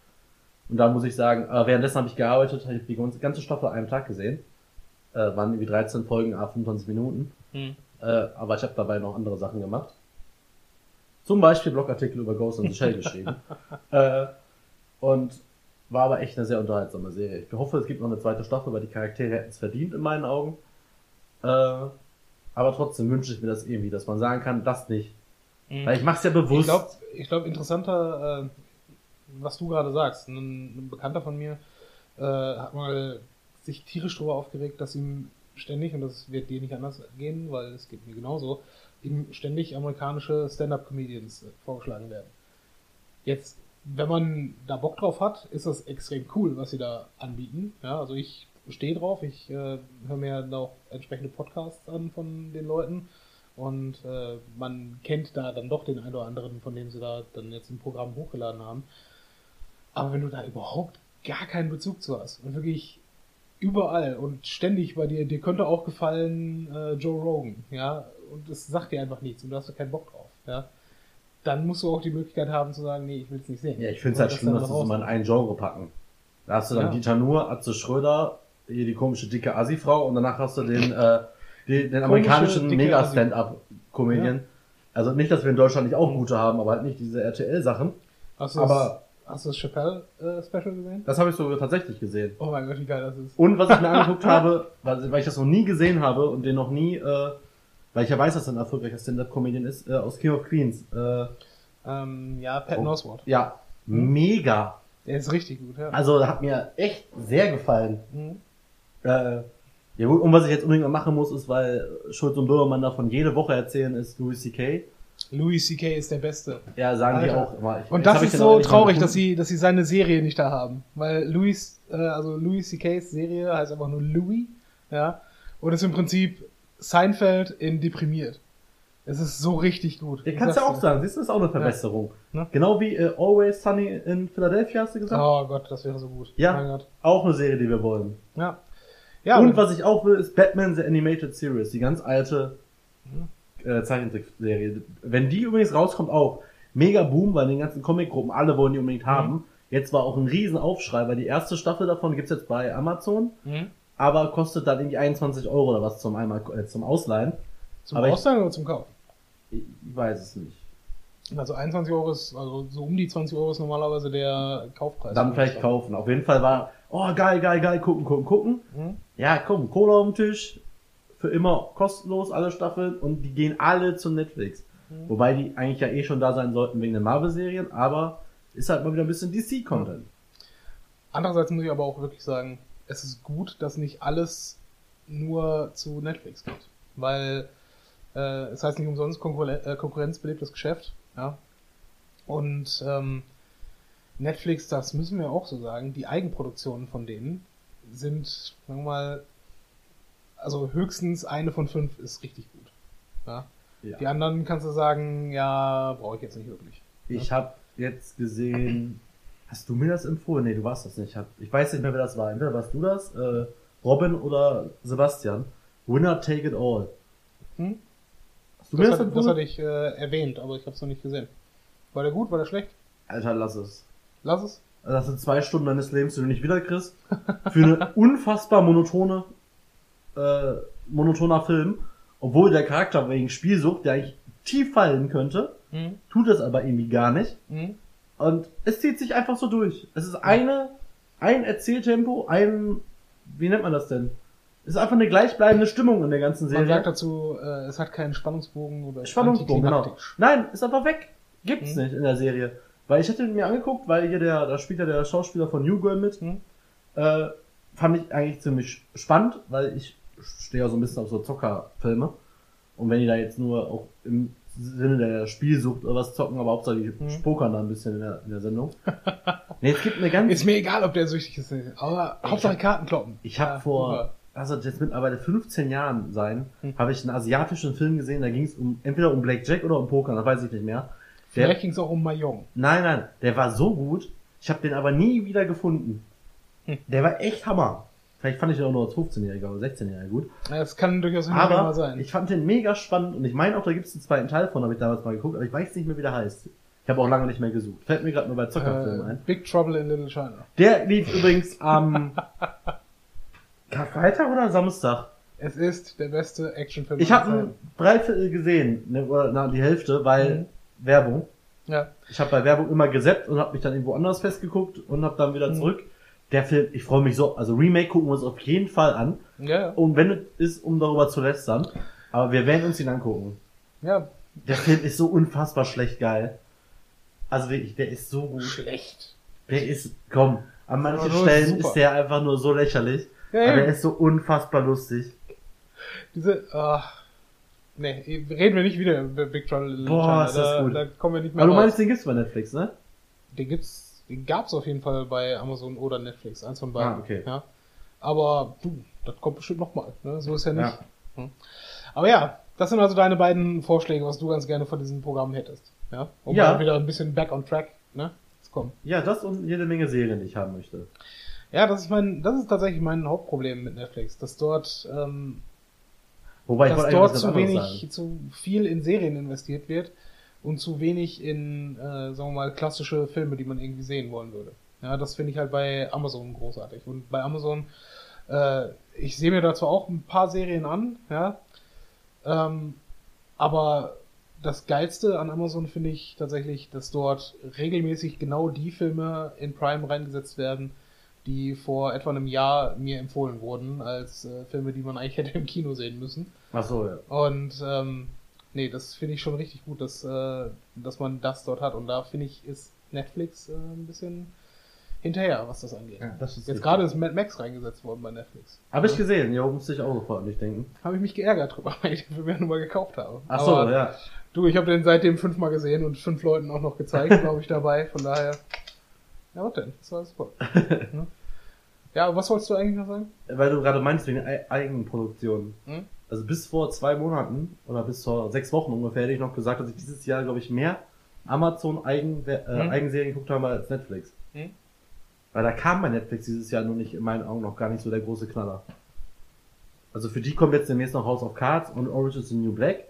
Und da muss ich sagen, äh, währenddessen habe ich gearbeitet, habe ich die ganze- ganze Staffel an einem Tag gesehen. Äh, waren irgendwie 13 Folgen, a 25 Minuten. Mhm. Äh, aber ich habe dabei noch andere Sachen gemacht. Zum Beispiel Blogartikel über Ghost in the Shell geschrieben. Äh, und war aber echt eine sehr unterhaltsame Serie. Ich hoffe, es gibt noch eine zweite Staffel, weil die Charaktere hätten es verdient in meinen Augen. Äh, aber trotzdem wünsche ich mir das irgendwie, dass man sagen kann, das nicht. Mhm. Weil ich mache es ja Ich bewusst. glaube, ich glaub, interessanter, äh, was du gerade sagst. Ein, ein Bekannter von mir äh, hat mal sich tierisch darüber aufgeregt, dass ihm ständig, und das wird dir nicht anders gehen, weil es geht mir genauso, ihm ständig amerikanische Stand-Up-Comedians äh, vorgeschlagen werden. Jetzt, wenn man da Bock drauf hat, ist das extrem cool, was sie da anbieten. Ja, also ich stehe drauf, ich äh, höre mir da auch entsprechende Podcasts an von den Leuten. Und äh, man kennt da dann doch den einen oder anderen, von dem sie da dann jetzt ein Programm hochgeladen haben. Aber wenn du da überhaupt gar keinen Bezug zu hast und wirklich überall und ständig bei dir, dir könnte auch gefallen äh, Joe Rogan, ja, und es sagt dir einfach nichts und du hast da keinen Bock drauf, ja, dann musst du auch die Möglichkeit haben zu sagen, nee, ich will es nicht sehen. Ja, ich finde es halt schlimm, dass sie es immer in ein Genre packen. Da hast du dann Ja. Dieter Nuhr, Atze Schröder, hier die komische dicke Assi-Frau und danach hast du den, äh, den, den amerikanischen Mega-Stand-Up-Comedian. Also nicht, dass wir in Deutschland nicht auch gute haben, aber halt nicht diese RTL-Sachen. Du Aber hast du das Chappelle-Special gesehen? das habe ich so tatsächlich gesehen. Oh mein Gott, wie geil das ist. Und was ich mir angeguckt habe, weil, weil ich das noch nie gesehen habe und den noch nie, äh, weil ich ja weiß, dass er ein erfolgreicher Stand-Up-Comedian ist, äh, aus King of Queens. Äh, Ähm, ja, Patton Oh. Oswalt. ja, Hm? mega. Der ist richtig gut, ja. Also hat mir echt sehr gefallen. Mhm. Äh, ja gut, und was ich jetzt unbedingt machen muss, ist, weil Schulz und Böhmermann davon jede Woche erzählen, ist Louis C.K. Louis C.K. ist der Beste. Ja, sagen die Alter. auch immer. Ich, Und das ist so traurig, dass sie, dass sie seine Serie nicht da haben. Weil Louis, äh, also Louis C.K.'s Serie heißt einfach nur Louis, ja. Und ist im Prinzip Seinfeld in deprimiert. Es ist so richtig gut. Ja, kannst ja sag's auch sagen, siehst du, ist auch eine Verbesserung. Ja. Genau wie äh, Always Sunny in Philadelphia, hast du gesagt? Oh Gott, das wäre so gut. Ja. Mein Gott. Auch eine Serie, die wir wollen. Ja. Ja, Und was ich auch will, ist Batman The Animated Series, die ganz alte äh, Zeichentrickserie. Wenn die übrigens rauskommt, auch mega Boom, weil den ganzen Comicgruppen alle wollen die unbedingt haben. Jetzt war auch ein riesen Aufschrei, weil die erste Staffel davon gibt's jetzt bei Amazon, Mhm. aber kostet dann irgendwie 21 Euro oder was zum einmal äh, zum Ausleihen. Zum aber ich- Ausleihen oder zum Kauf? Ich weiß es nicht. Also 21 Euro ist, also so um die 20 Euro ist normalerweise der Kaufpreis. Dann vielleicht kaufen. Auf jeden Fall war, oh geil, geil, geil, gucken, gucken, gucken. Mhm. Ja, komm, Cola auf den Tisch. Für immer kostenlos, alle Staffeln. Und die gehen alle zu Netflix. Mhm. Wobei die eigentlich ja eh schon da sein sollten wegen den Marvel-Serien. Aber ist halt mal wieder ein bisschen DC-Content. Andererseits muss ich aber auch wirklich sagen, es ist gut, dass nicht alles nur zu Netflix geht. Weil äh, es heißt nicht umsonst Konkurren äh, konkurrenzbelebtes Geschäft. Ja. Und ähm, Netflix, das müssen wir auch so sagen, die Eigenproduktionen von denen sind, sagen wir mal, also höchstens eine von fünf ist richtig gut. Ja. Ja. Die anderen kannst du sagen, ja, brauche ich jetzt nicht wirklich. Ich habe jetzt gesehen. Hast du mir das empfohlen? Nee, du warst das nicht. Ich, hab, ich weiß nicht mehr, wer das war. Entweder warst du das, äh, Robin oder Sebastian. Winner take it all. Hm? Hast du mir Das, das hat, das empfohlen? hatte ich äh, erwähnt, aber ich habe es noch nicht gesehen. War der gut? War der schlecht? Alter, lass es. Lass es. Also Das sind zwei Stunden deines Lebens, die du nicht wiederkriegst. Für eine unfassbar monotone, äh, monotoner Film. Obwohl der Charakter wegen Spielsucht, der eigentlich tief fallen könnte, Mhm. tut es aber irgendwie gar nicht. Mhm. Und es zieht sich einfach so durch. Es ist eine, ein Erzähltempo, ein, wie nennt man das denn? Es ist einfach eine gleichbleibende Stimmung in der ganzen Man Serie. sagt dazu, äh, es hat keinen Spannungsbogen oder Spannungsbogen, genau. Nein, ist einfach weg. Gibt's Mhm. nicht in der Serie. Weil ich hätte mir angeguckt, weil hier der, da spielt ja der Schauspieler von New Girl mit. Mhm. Äh, fand ich eigentlich ziemlich spannend, weil ich stehe ja so ein bisschen auf so Zockerfilme. Und wenn die da jetzt nur auch im Sinne der Spielsucht oder was zocken, aber Hauptsache die Mhm. pokern da ein bisschen in der, in der Sendung. nee, es gibt eine ganz Ist mir egal, ob der süchtig ist. Aber Hauptsache hab- Karten kloppen. Ich habe Ja, vor, super. also jetzt mittlerweile 15 Jahren sein, Hm. habe ich einen asiatischen Film gesehen, da ging es um entweder um Blackjack oder um Poker, das weiß ich nicht mehr. Der, Vielleicht ging es auch um Mayong. nein, nein, der war so gut, ich habe den aber nie wieder gefunden. Hm. Der war echt Hammer. Vielleicht fand ich den auch nur als 15-Jähriger oder 16-Jähriger gut. Ja, Das kann durchaus mal Aber sein. ich fand den mega spannend und ich meine auch, da gibt es einen zweiten Teil von, habe ich damals mal geguckt, aber ich weiß nicht mehr, wie der heißt. Ich habe auch lange nicht mehr gesucht. Fällt mir gerade nur bei Zockerfilmen äh, ein. Big Trouble in Little China. Der lief übrigens am Karfreitag oder Samstag? Es ist der beste Actionfilm. Ich habe ein. Dreiviertel gesehen, ne, oder na, die Hälfte, weil Mhm. Werbung. Ja. Ich habe bei Werbung immer gesäppt und habe mich dann irgendwo anders festgeguckt und habe dann wieder Mhm. zurück. Der Film, ich freue mich so, also Remake gucken wir uns auf jeden Fall an. Ja, ja. Und wenn es ist, um darüber zu lästern, aber wir werden uns ihn angucken. ja. Der Film ist so unfassbar schlecht geil. Also wirklich, der ist so gut. Schlecht. Der ist, komm, an manchen nur Stellen super. ist der einfach nur so lächerlich. Ja, aber ja. er ist so unfassbar lustig. Diese, ach, nee, reden wir nicht wieder über Big Trouble in Boah, China. ist das da, gut. da kommen wir nicht mehr Aber du raus. meinst, den gibt's bei Netflix, ne? Den gibt's, den gab's auf jeden Fall bei Amazon oder Netflix, eins von beiden. Ah, okay. Ja. Aber du, das kommt bestimmt nochmal, ne? So ist ja nicht. Ja. Hm. Aber ja, das sind also deine beiden Vorschläge, was du ganz gerne von diesem Programm hättest. Ja. Um Ja. mal wieder ein bisschen back on track, ne? Zu kommen. Ja, das und jede Menge Serien, die ich haben möchte. Ja, das ist mein, das ist tatsächlich mein Hauptproblem mit Netflix, dass dort, ähm, Wobei ich dass dort zu wenig, sagen. zu viel in Serien investiert wird und zu wenig in, äh, sagen wir mal, klassische Filme, die man irgendwie sehen wollen würde. Ja, das finde ich halt bei Amazon großartig. Und bei Amazon, äh, ich sehe mir dazu auch ein paar Serien an, ja, ähm, aber das Geilste an Amazon finde ich tatsächlich, dass dort regelmäßig genau die Filme in Prime reingesetzt werden, die vor etwa einem Jahr mir empfohlen wurden, als äh, Filme, die man eigentlich hätte im Kino sehen müssen. Ach so, ja. Und ähm, nee, das finde ich schon richtig gut, dass, äh, dass man das dort hat. Und da finde ich, ist Netflix äh, ein bisschen hinterher, was das angeht. Ja, das ist Jetzt gerade ist Mad Max reingesetzt worden bei Netflix. Habe ich gesehen, ja, musste ich auch sofort nicht denken. Habe ich mich geärgert drüber, weil ich den Film ja nur mal gekauft habe. Ach so, Aber ja. Du, ich habe den seitdem fünfmal gesehen und fünf Leuten auch noch gezeigt, glaube ich, dabei. Von daher. Ja, was denn? Das war super. ja, was wolltest du eigentlich noch sagen? Weil du gerade meinst wegen Ei- Eigenproduktion. Hm? Also bis vor zwei Monaten oder bis vor sechs Wochen ungefähr hätte ich noch gesagt, dass ich dieses Jahr, glaube ich, mehr Amazon Eigen, äh, Hm. Geguckt habe als Netflix. Hm. Weil da kam bei Netflix dieses Jahr nur nicht, in meinen Augen, noch gar nicht so der große Knaller. Also für die kommt jetzt demnächst noch House of Cards und Orange is the New Black.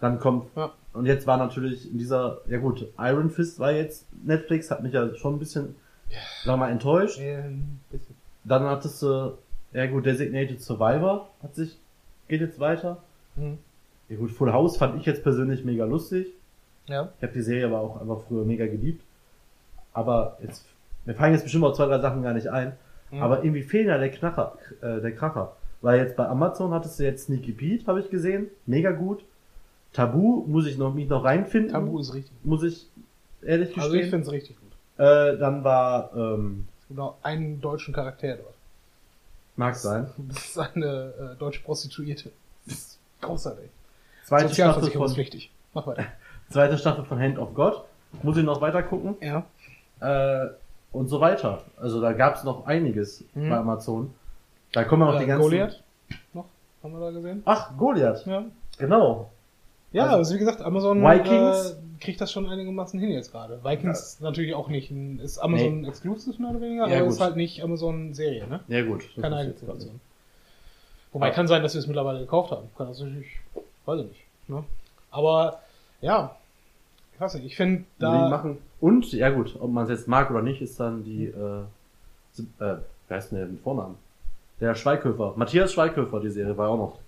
Dann kommt, Ja. und jetzt war natürlich in dieser, ja gut, Iron Fist war jetzt Netflix, hat mich ja schon ein bisschen, sagen wir mal, enttäuscht. Ähm, bisschen. Dann hattest du, ja gut, Designated Survivor hat sich, geht jetzt weiter. Hm. Ja gut, Full House fand ich jetzt persönlich mega lustig. Ja. Ich habe die Serie aber auch einfach früher mega geliebt. Aber jetzt, mir fallen jetzt bestimmt auch zwei, drei Sachen gar nicht ein. Mhm. Aber irgendwie fehlt ja der Knacher, äh, der Kracher. Weil jetzt bei Amazon hattest du jetzt Sneaky Pete, habe ich gesehen. Mega gut. Tabu muss ich noch, mich noch reinfinden. Tabu ist richtig. Muss ich ehrlich gestehen. Also ich finde es richtig gut. äh, dann war, ähm, Es gibt auch einen deutschen Charakter dort. Mag sein. Das ist eine äh, deutsche Prostituierte. Das ist großartig. Zweite Staffel, von, Sozialversicherungspflichtig. Mach weiter. zweite Staffel von Hand of God. Muss ich noch weiter gucken. Ja. Äh, und so weiter. Also da gab es noch einiges Mhm. bei Amazon. Da kommen auch die Äh, ganzen. Goliath noch, haben wir da gesehen? Ach, Goliath. Ja. Genau. Ja, Also- also, wie gesagt, Amazon Vikings? Kriegt das schon einigermaßen hin jetzt gerade. Vikings ist natürlich auch nicht ein, ist Amazon Nee. Exclusive mehr oder weniger, Ja, aber gut. ist halt nicht Amazon Serie, ne? Ja gut. Keine eigene Produktion. Wobei kann sein, dass wir es mittlerweile gekauft haben. Kann das natürlich, weiß ich nicht. Ne? Aber ja, ich weiß nicht, ich finde Die da. machen. Und, ja gut, ob man es jetzt mag oder nicht, ist dann die, äh, äh, wer heißt denn der mit Vornamen? Der Schweighöfer. Matthias Schweighöfer, die Serie war auch noch.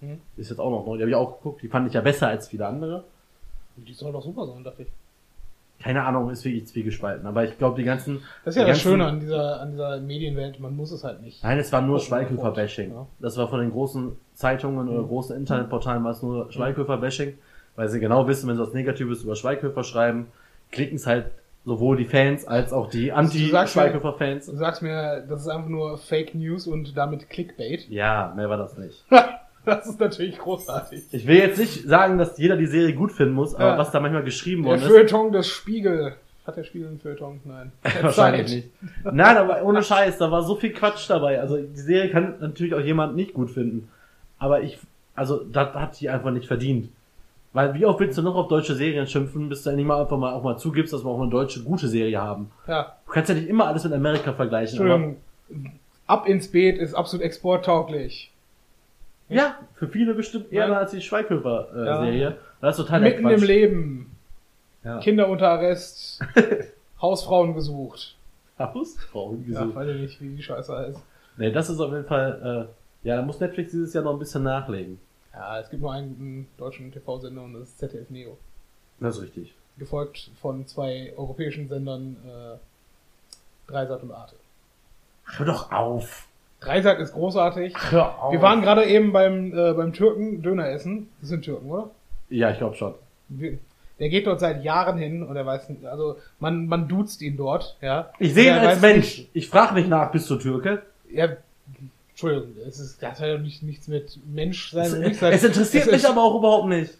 Hm. Ist jetzt auch noch neu. Die habe ich auch geguckt. Die fand ich ja besser als viele andere. Die soll doch super sein, dachte ich. Keine Ahnung, ist wirklich zwiegespalten. Aber ich glaube, die ganzen. Das ist ja das Schöne an dieser, an dieser Medienwelt, man muss es halt nicht. Nein, es war nur Schweighöfer-Bashing. ja. Das war von den großen Zeitungen oder Mhm. großen Internetportalen war es nur Schweighöfer-Bashing, weil sie genau wissen, wenn sie was Negatives über Schweighöfer schreiben, klicken es halt sowohl die Fans als auch die Anti-Schweighöfer-Fans. Du sagst mir, das ist einfach nur Fake News und damit Clickbait. Ja, mehr war das nicht. das ist natürlich großartig. Ich will jetzt nicht sagen, dass jeder die Serie gut finden muss, aber Ja. was da manchmal geschrieben Der worden ist, Feuilleton des Spiegel. Hat der Spiegel einen Feuilleton? Nein. wahrscheinlich Zeit. nicht. Nein, aber ohne Scheiß, da war so viel Quatsch dabei. Also die Serie kann natürlich auch jemand nicht gut finden. Aber ich, also das hat die einfach nicht verdient. Weil wie oft willst du noch auf deutsche Serien schimpfen, bis du endlich mal einfach mal auch mal zugibst, dass wir auch eine deutsche gute Serie haben. Ja, Du kannst ja nicht immer alles mit Amerika vergleichen. Entschuldigung. Ab ins Beet ist absolut exporttauglich. Ja, für viele bestimmt eher Ja. als die Schweighöfer-Serie. Äh, Ja. Das ist total Mitten im Leben. Ja. Kinder unter Arrest. Hausfrauen gesucht. Hausfrauen Ja, gesucht. weiß ich nicht, wie die Scheiße heißt. Nee, das ist auf jeden Fall, äh, ja, da muss Netflix dieses Jahr noch ein bisschen nachlegen. Ja, es gibt nur einen guten deutschen TV-Sender und das ist ZDF Neo. Das ist richtig. Gefolgt von zwei europäischen Sendern, äh, Dreisat und Arte. Hör doch auf. Dreisat ist großartig. Hör auf. Wir waren gerade eben beim, äh, beim Türken Döner essen. Das sind Türken, oder? Ja, ich glaube schon. Der geht dort seit Jahren hin und er weiß nicht, also man, man duzt ihn dort, ja. Ich sehe ihn als Mensch. nicht- Ich frage mich nach, bist du Türke? Ja, Entschuldigung, es ist, das hat ja nicht, nichts mit Menschsein Es, und nichts sein. es interessiert Es mich aber auch überhaupt nicht.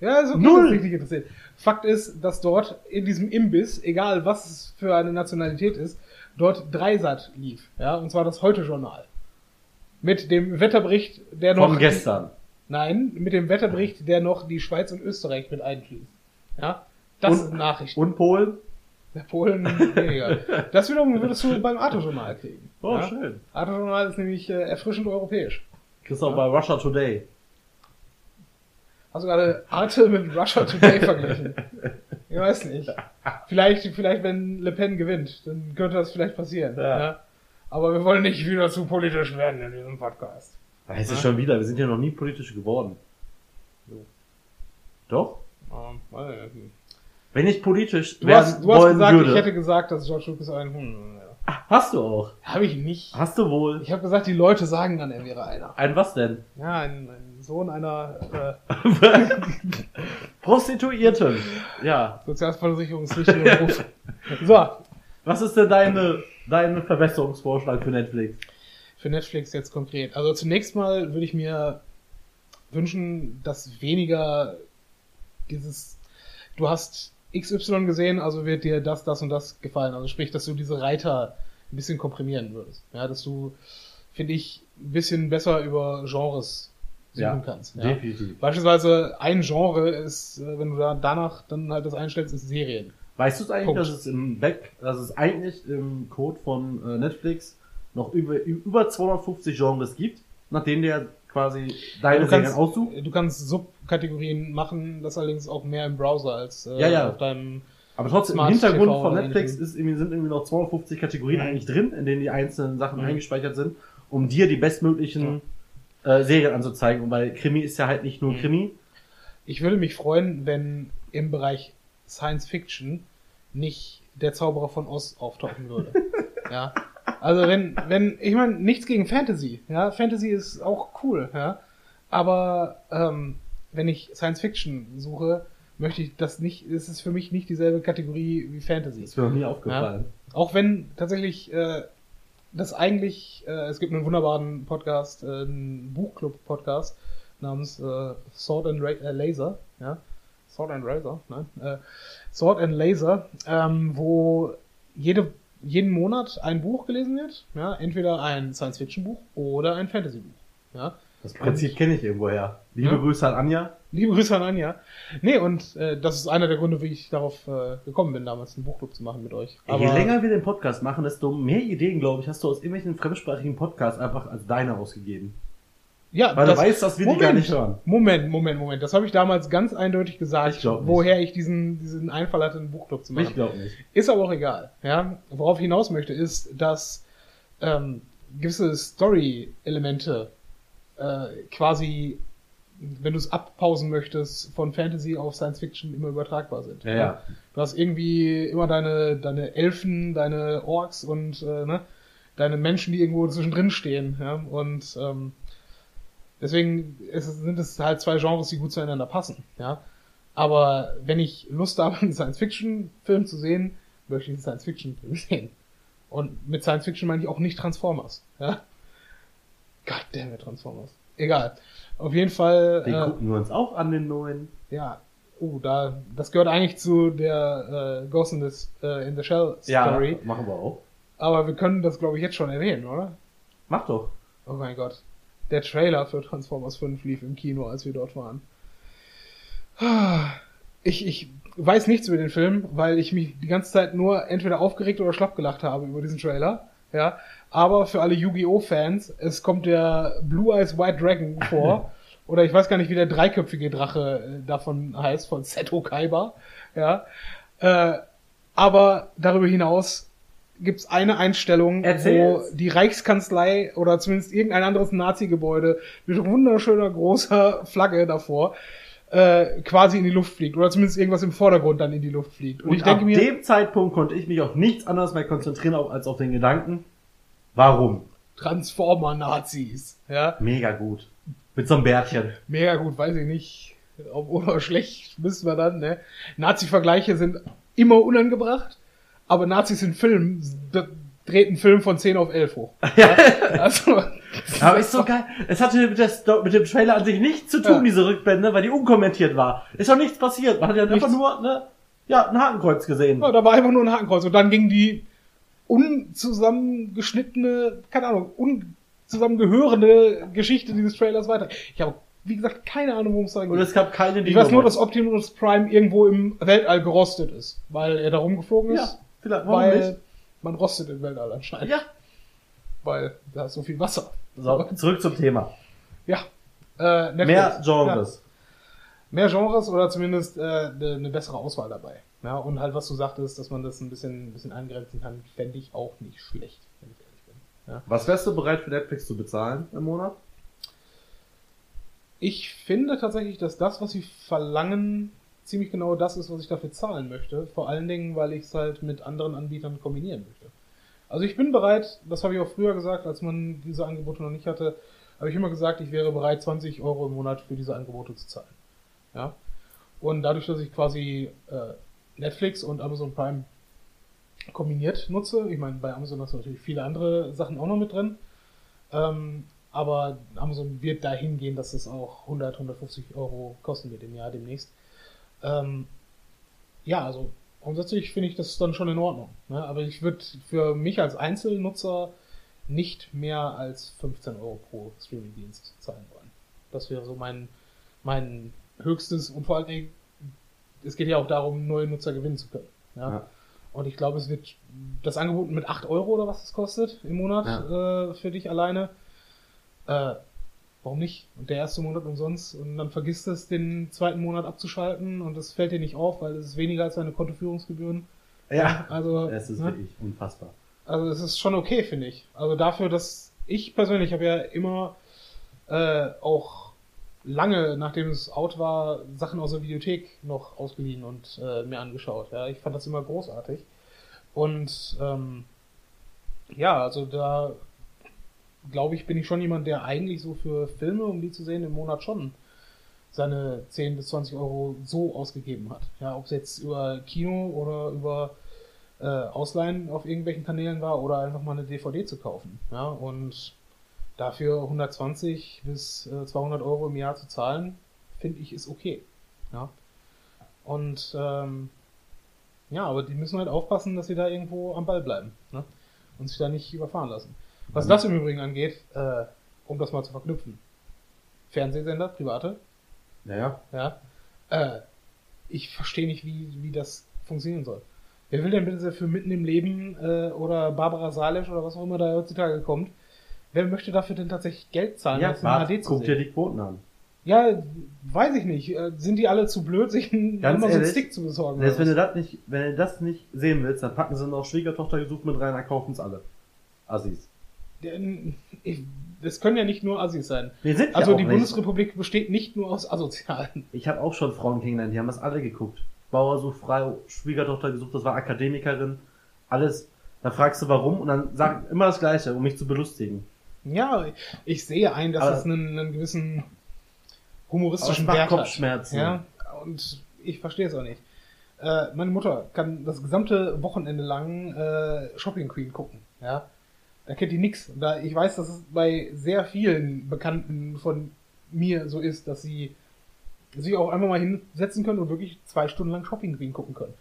Ja, okay, Null. dich interessiert. Fakt ist, dass dort in diesem Imbiss, egal was es für eine Nationalität ist, dort Dreisat lief, ja, und zwar das Heute-Journal. Mit dem Wetterbericht, der noch... Von gestern. Nein, mit dem Wetterbericht, der noch die Schweiz und Österreich mit einschließt. Ja, das Und- sind Nachrichten. Und Polen? Der Polen weniger. Das wiederum würdest du beim Arte-Journal kriegen. Oh, ja? schön. Arte-Journal ist nämlich äh, erfrischend europäisch. Kriegst du auch bei Russia Today. Hast du gerade Arte mit Russia Today verglichen? Ich weiß nicht. Vielleicht, vielleicht, wenn Le Pen gewinnt, dann könnte das vielleicht passieren. Ja. Ja. Aber wir wollen nicht wieder zu politisch werden in diesem Podcast. Weiß ich Ja. schon wieder, wir sind ja noch nie politisch geworden. Doch? Ähm, weiß ich nicht. Wenn ich politisch Du werden hast, du hast gesagt, würde. ich hätte gesagt, dass George Lucas ein Hund ja. Ah, Hast du auch. Habe ich nicht. Hast du wohl. Ich habe gesagt, die Leute sagen dann, er wäre einer. Ein was denn? Ja, ein, ein Sohn einer äh, Prostituierten. Ja. sozialversicherungspflichtigen Beruf. So, Was ist denn deine, dein Verbesserungsvorschlag für Netflix? für Netflix jetzt konkret. Also zunächst mal würde ich mir wünschen, dass weniger dieses, du hast XY gesehen, also wird dir das, das und das gefallen. Also sprich, dass du diese Reiter ein bisschen komprimieren würdest. Ja, dass du, finde ich, ein bisschen besser über Genres suchen Ja, kannst. Ja. Definitiv. Beispielsweise ein Genre ist, äh, wenn du da danach dann halt das einstellst, ist Serien. Weißt du es eigentlich, Punkt. dass es im Back, dass es eigentlich im Code von äh, Netflix noch über, über 250 Genres gibt, nachdem der quasi deine du Serien kannst, aussucht? du kannst Subkategorien machen, das allerdings auch mehr im Browser als äh, Ja, ja. auf deinem. Aber trotzdem, Smart im Hintergrund TV von Netflix ist irgendwie, sind irgendwie noch 250 Kategorien Mhm. eigentlich drin, in denen die einzelnen Sachen Mhm. eingespeichert sind, um dir die bestmöglichen äh, Serien anzuzeigen. Weil Krimi ist ja halt nicht nur Mhm. Krimi. Ich würde mich freuen, wenn im Bereich Science Fiction nicht der Zauberer von Oz auftauchen würde. ja. Also wenn, wenn, ich meine, nichts gegen Fantasy, ja, Fantasy ist auch cool, ja. Aber ähm, wenn ich Science Fiction suche, möchte ich das nicht, es ist für mich nicht dieselbe Kategorie wie Fantasy. Das ist mir aufgefallen. Auch wenn tatsächlich äh, das eigentlich, äh, es gibt einen wunderbaren Podcast, äh, einen Buchclub-Podcast namens äh, Sword and Ra äh, Laser, ja, Sword and Razor, nein, äh, Sword and Laser, ähm, wo jede, jeden Monat ein Buch gelesen wird, ja, entweder ein Science-Fiction-Buch oder ein Fantasy-Buch, ja. Das Prinzip kenne ich irgendwoher. Liebe Ja? Grüße an Anja. Liebe Grüße an Anja. Nee, und äh, das ist einer der Gründe, wie ich darauf äh, gekommen bin, damals einen Buchclub zu machen mit euch. Je länger wir den Podcast machen, desto mehr Ideen, glaube ich, hast du aus irgendwelchen fremdsprachigen Podcasts einfach als deine ausgegeben. Ja, Weil du weißt, dass wir die gar nicht hören. Moment, Moment, Moment. Das habe ich damals ganz eindeutig gesagt, Ich woher ich diesen, diesen Einfall hatte, einen Buchclub zu machen. Ich glaube nicht. Ist aber auch egal. Ja? Worauf ich hinaus möchte, ist, dass ähm, gewisse Story-Elemente äh, quasi, wenn du es abpausen möchtest, von Fantasy auf Science Fiction immer übertragbar sind. Ja, ja. Du hast irgendwie immer deine, deine Elfen, deine Orks und äh, ne, deine Menschen, die irgendwo zwischendrin stehen. Ja? Und ähm, deswegen es- sind es halt zwei Genres, die gut zueinander passen. Ja? Aber wenn ich Lust habe, einen Science-Fiction-Film zu sehen, möchte ich einen Science-Fiction-Film sehen. Und mit Science-Fiction meine ich auch nicht Transformers. Ja? God damn it, Transformers. Egal. Auf jeden Fall. Den äh, gucken wir uns auch an, den neuen. ja, oh, da, das gehört eigentlich zu der äh, Ghost in, the, äh, in the Shell Story. Ja, machen wir auch. Aber wir können das, glaube ich, jetzt schon erwähnen, oder? Mach doch. Oh mein Gott. Der Trailer für Transformers 5 lief im Kino, als wir dort waren. Ich, ich weiß nichts über den Film, weil ich mich die ganze Zeit nur entweder aufgeregt oder schlapp gelacht habe über diesen Trailer. Ja, aber für alle Yu-Gi-Oh! Fans, es kommt der Blue Eyes White Dragon vor. oder ich weiß gar nicht, wie der dreiköpfige Drache äh, davon heißt, von Seto Kaiba. Ja. Äh, aber darüber hinaus gibt's eine Einstellung, wo Erzähl's. die Reichskanzlei oder zumindest irgendein anderes Nazi-Gebäude mit wunderschöner großer Flagge davor äh, quasi in die Luft fliegt. Oder zumindest irgendwas im Vordergrund dann in die Luft fliegt. Und, Und ich denke ab mir, dem Zeitpunkt konnte ich mich auf nichts anderes mehr konzentrieren als auf den Gedanken, warum? Transformer-Nazis. Ja, Mega gut. Mit so einem Bärtchen. mega gut, weiß ich nicht. Ob oder schlecht, wissen wir dann, ne? Nazi-Vergleiche sind immer unangebracht, aber Nazis in Filmen dreht einen Film von 10 auf 11 hoch. Ja? Also, Aber ist so geil. Es hatte mit, Sto mit dem Trailer an sich nichts zu tun, Ja. diese Rückblende, weil die unkommentiert war. Ist doch nichts passiert. Man hat ja einfach Nichts. nur ne, ja, ein Hakenkreuz gesehen. Ja, da war einfach nur ein Hakenkreuz. Und dann ging die unzusammengeschnittene, keine Ahnung, unzusammengehörende Geschichte dieses Trailers weiter. Ich habe, wie gesagt, keine Ahnung, worum es da Und geht. es gab keine Ich weiß nur, dass Optimus Prime irgendwo im Weltall gerostet ist, weil er da rumgeflogen ist. Ja, vielleicht, warum weil nicht? Man rostet im Weltall anscheinend. Ja. Weil da ist so viel Wasser. So, zurück zum Thema. Ja. Äh, Netflix. Mehr Genres. mehr Genres oder zumindest äh, eine eine bessere Auswahl dabei. Ja, und halt, was du sagtest, dass man das ein bisschen, ein bisschen eingrenzen kann, fände ich auch nicht schlecht, wenn ich ehrlich bin. Was wärst du bereit für Netflix zu bezahlen im Monat? Ich finde tatsächlich, dass das, was sie verlangen, ziemlich genau das ist, was ich dafür zahlen möchte. Vor allen Dingen, weil ich es halt mit anderen Anbietern kombinieren möchte. Also ich bin bereit, das habe ich auch früher gesagt, als man diese Angebote noch nicht hatte, habe ich immer gesagt, ich wäre bereit, 20 Euro im Monat für diese Angebote zu zahlen. Ja. Und dadurch, dass ich quasi äh, Netflix und Amazon Prime kombiniert nutze, ich meine, bei Amazon hast du natürlich viele andere Sachen auch noch mit drin, ähm, aber Amazon wird dahin gehen, dass es auch 100, 150 Euro kosten wird im Jahr demnächst. Ähm, ja, also grundsätzlich finde ich das dann schon in Ordnung. Ne? Aber ich würde für mich als Einzelnutzer nicht mehr als 15 Euro pro Streamingdienst zahlen wollen. Das wäre so mein, mein höchstes und vor allen Dingen, es geht ja auch darum, neue Nutzer gewinnen zu können. Ja. Ja. Und ich glaube, es wird das Angebot mit 8 Euro oder was es kostet im Monat äh, für dich alleine. Äh, warum nicht? Und der erste Monat umsonst und dann vergisst es, den zweiten Monat abzuschalten und das fällt dir nicht auf, weil es ist weniger als deine Kontoführungsgebühren. Ja, Also, das ist ne? wirklich unfassbar. Also es ist schon okay, finde ich. Also dafür, dass ich persönlich habe ja immer äh, auch lange, nachdem es out war, Sachen aus der Videothek noch ausgeliehen und äh, mir angeschaut. Ja, ich fand das immer großartig. Und ähm, ja, also da glaube ich, bin ich schon jemand, der eigentlich so für Filme, um die zu sehen, im Monat schon seine 10 bis 20 Euro so ausgegeben hat. Ja, ob es jetzt über Kino oder über äh, Ausleihen auf irgendwelchen Kanälen war oder einfach mal eine DVD zu kaufen. Ja, und dafür 120 bis äh, 200 Euro im Jahr zu zahlen, finde ich, ist okay. Ja. Und ähm, ja, aber die müssen halt aufpassen, dass sie da irgendwo am Ball bleiben ne? und sich da nicht überfahren lassen. Was das im Übrigen angeht, äh, um das mal zu verknüpfen. Fernsehsender, private, Naja, ja. Äh, ich verstehe nicht, wie, wie das funktionieren soll. Wer will denn bitte für mitten im Leben äh, oder Barbara Salisch oder was auch immer da heutzutage kommt, wer möchte dafür denn tatsächlich Geld zahlen, ja, das in HD zu guck dir die Quoten an. Ja, weiß ich nicht. Äh, Sind die alle zu blöd, sich Ganz immer so einen Stick zu besorgen? Oder wenn du das nicht, wenn du das nicht sehen willst, dann packen sie noch Schwiegertochter gesucht mit rein, dann kaufen es alle. Assis. Das können ja nicht nur Assis sein. Wir sind Also ja die nicht. Bundesrepublik besteht nicht nur aus Asozialen. Ich habe auch schon Frauen kennengelernt, die haben das alle geguckt. Bauer sucht Frau, Schwiegertochter gesucht, das war Akademikerin, alles. Dann fragst du warum und dann sagen immer das Gleiche, um mich zu belustigen. Ja, ich sehe ein, dass Aber- es einen, einen gewissen Aber humoristischen es macht Wert hat. Kopfschmerzen. Ja, und ich verstehe es auch nicht. Äh, meine Mutter kann das gesamte Wochenende lang äh, Shopping Queen gucken. Ja, da kennt die nix. Da ich weiß, dass es bei sehr vielen Bekannten von mir so ist, dass sie sich auch einfach mal hinsetzen können und wirklich zwei Stunden lang Shopping Queen gucken können.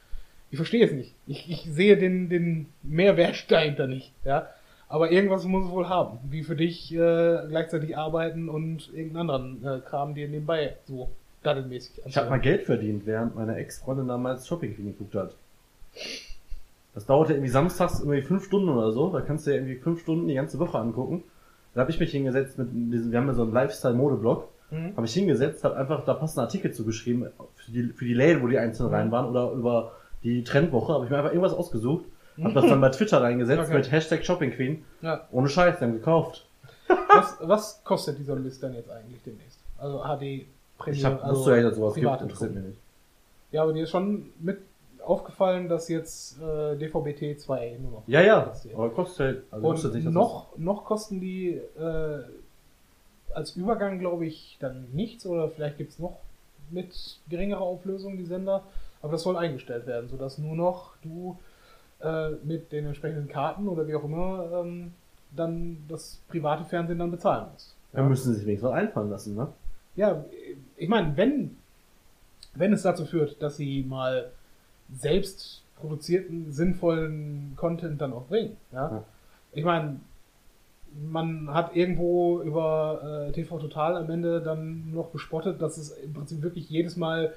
Ich verstehe es nicht. Ich, ich sehe den, den Mehrwert dahinter nicht. Ja, aber irgendwas muss es wohl haben. Wie für dich äh, gleichzeitig arbeiten und irgendeinen anderen äh, Kram, dir nebenbei so daddelmäßig Ich habe mal Geld verdient, während meine Ex-Freundin damals Shopping Queen geguckt hat. Das dauerte irgendwie samstags irgendwie fünf Stunden oder so. Da kannst du ja irgendwie fünf Stunden die ganze Woche angucken. Da habe ich mich hingesetzt mit diesem, wir haben ja so einen Lifestyle-Mode-Blog. Mhm. Habe ich hingesetzt, habe einfach da passende Artikel zugeschrieben für die, für die Läden, wo die einzeln rein waren oder über die Trendwoche. Habe ich mir einfach irgendwas ausgesucht. Habe das dann bei Twitter reingesetzt Okay. mit Hashtag Shopping Queen. Ja. Ohne Scheiß, die haben gekauft. Was, was kostet dieser Mist dann jetzt eigentlich demnächst? Also HD Premium. Ich hab, also wusste ja, dass sowas gibt, interessiert mich nicht. Ja, aber dir ist schon mit aufgefallen, dass jetzt äh, DVB-T 2 nur noch. Ja, ja, aber kostet halt, also Und nicht, noch, noch kosten die äh, als Übergang, glaube ich, dann nichts oder vielleicht gibt's noch mit geringerer Auflösung die Sender, aber das soll eingestellt werden, sodass nur noch du äh, mit den entsprechenden Karten oder wie auch immer ähm, dann das private Fernsehen dann bezahlen musst. das, da müssen sie sich wenigstens einfallen lassen, ne? Ja, ich meine, wenn, wenn es dazu führt, dass sie mal selbst produzierten, sinnvollen Content dann auch bringen. Ja? Ja. Ich meine, man hat irgendwo über äh, TV Total am Ende dann noch gespottet, dass es im Prinzip wirklich jedes Mal,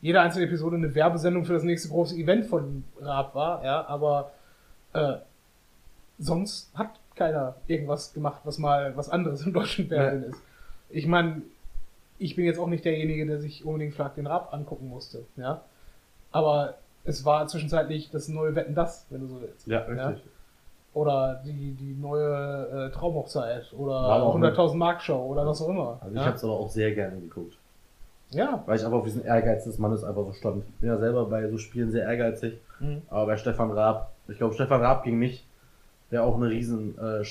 jede einzelne Episode eine Werbesendung für das nächste große Event von Raab war, ja, aber äh, sonst hat keiner irgendwas gemacht, was mal was anderes im deutschen Fernsehen ist. Ich meine, ich bin jetzt auch nicht derjenige, der sich unbedingt Schlag den Rab angucken musste, ja. Aber es war zwischenzeitlich das neue Wetten das, wenn du so willst. Ja, richtig. Oder die, die neue äh, Traumhochzeit oder War aber auch 100.000 Mark Show oder was auch immer. Also ich ja? habe es aber auch sehr gerne geguckt. ja. Weil ich aber auf diesen Ehrgeiz des Mannes einfach so stand. Ich bin ja selber bei so Spielen sehr ehrgeizig. Mhm. Aber bei Stefan Raab, ich glaube, Stefan Raab gegen mich wäre auch eine riesen äh,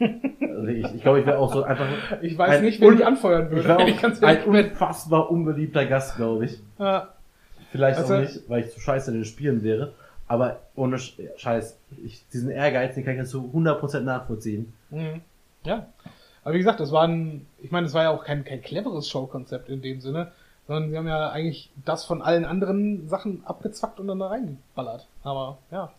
also ich ich glaube, ich wäre auch so einfach. Ich weiß ein nicht, wen ich anfeuern würde. wäre ich ganz ein unfassbar unbeliebter Gast, glaube ich. Ja. Vielleicht Also- auch nicht, weil ich zu scheiße in den Spielen wäre. Aber ohne Sch Scheiß, ich, diesen Ehrgeiz, den kann ich jetzt zu 100% nachvollziehen. Mhm. Ja. Aber wie gesagt, das war ein, ich meine, es war ja auch kein, kein cleveres Showkonzept in dem Sinne, sondern sie haben ja eigentlich das von allen anderen Sachen abgezwackt und dann da reingeballert. Aber ja.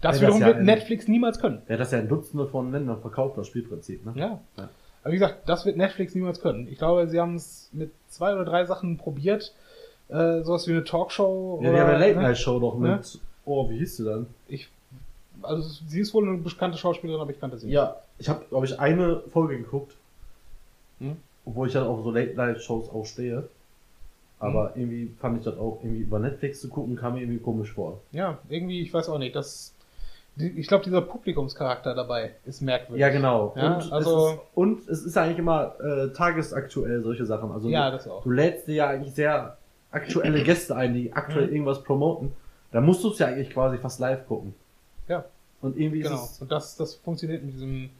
Das Ja, das wiederum ja wird Netflix niemals können. Hat das ja in Dutzende von Ländern verkauft, das Spielprinzip. Ne? Ja. Ja. Aber wie gesagt, das wird Netflix niemals können. Ich glaube, sie haben es mit zwei oder drei Sachen probiert. Äh, sowas wie eine Talkshow. Ja, oder, die haben eine ne? Late-Night-Show doch mit, Ne? oh, wie hieß sie dann? Ich, also sie ist wohl eine bekannte Schauspielerin, aber ich kannte sie nicht. Ja, ich habe, glaube ich, eine Folge geguckt, Hm? obwohl ich dann auf so Late-Night-Shows auch stehe. Aber irgendwie fand ich das auch irgendwie über Netflix zu gucken, kam mir irgendwie komisch vor. Ja, irgendwie, ich weiß auch nicht. Das, ich glaube, dieser Publikumscharakter dabei ist merkwürdig. Ja, genau. Ja, und, also- es ist, und es ist eigentlich immer äh, tagesaktuell, solche Sachen. Also Ja, das auch. du lädst dir ja eigentlich sehr aktuelle Gäste ein, die aktuell Mhm. irgendwas promoten. Da musst du es ja eigentlich quasi fast live gucken. Ja. Und irgendwie Genau. ist es. Und das, das funktioniert mit diesem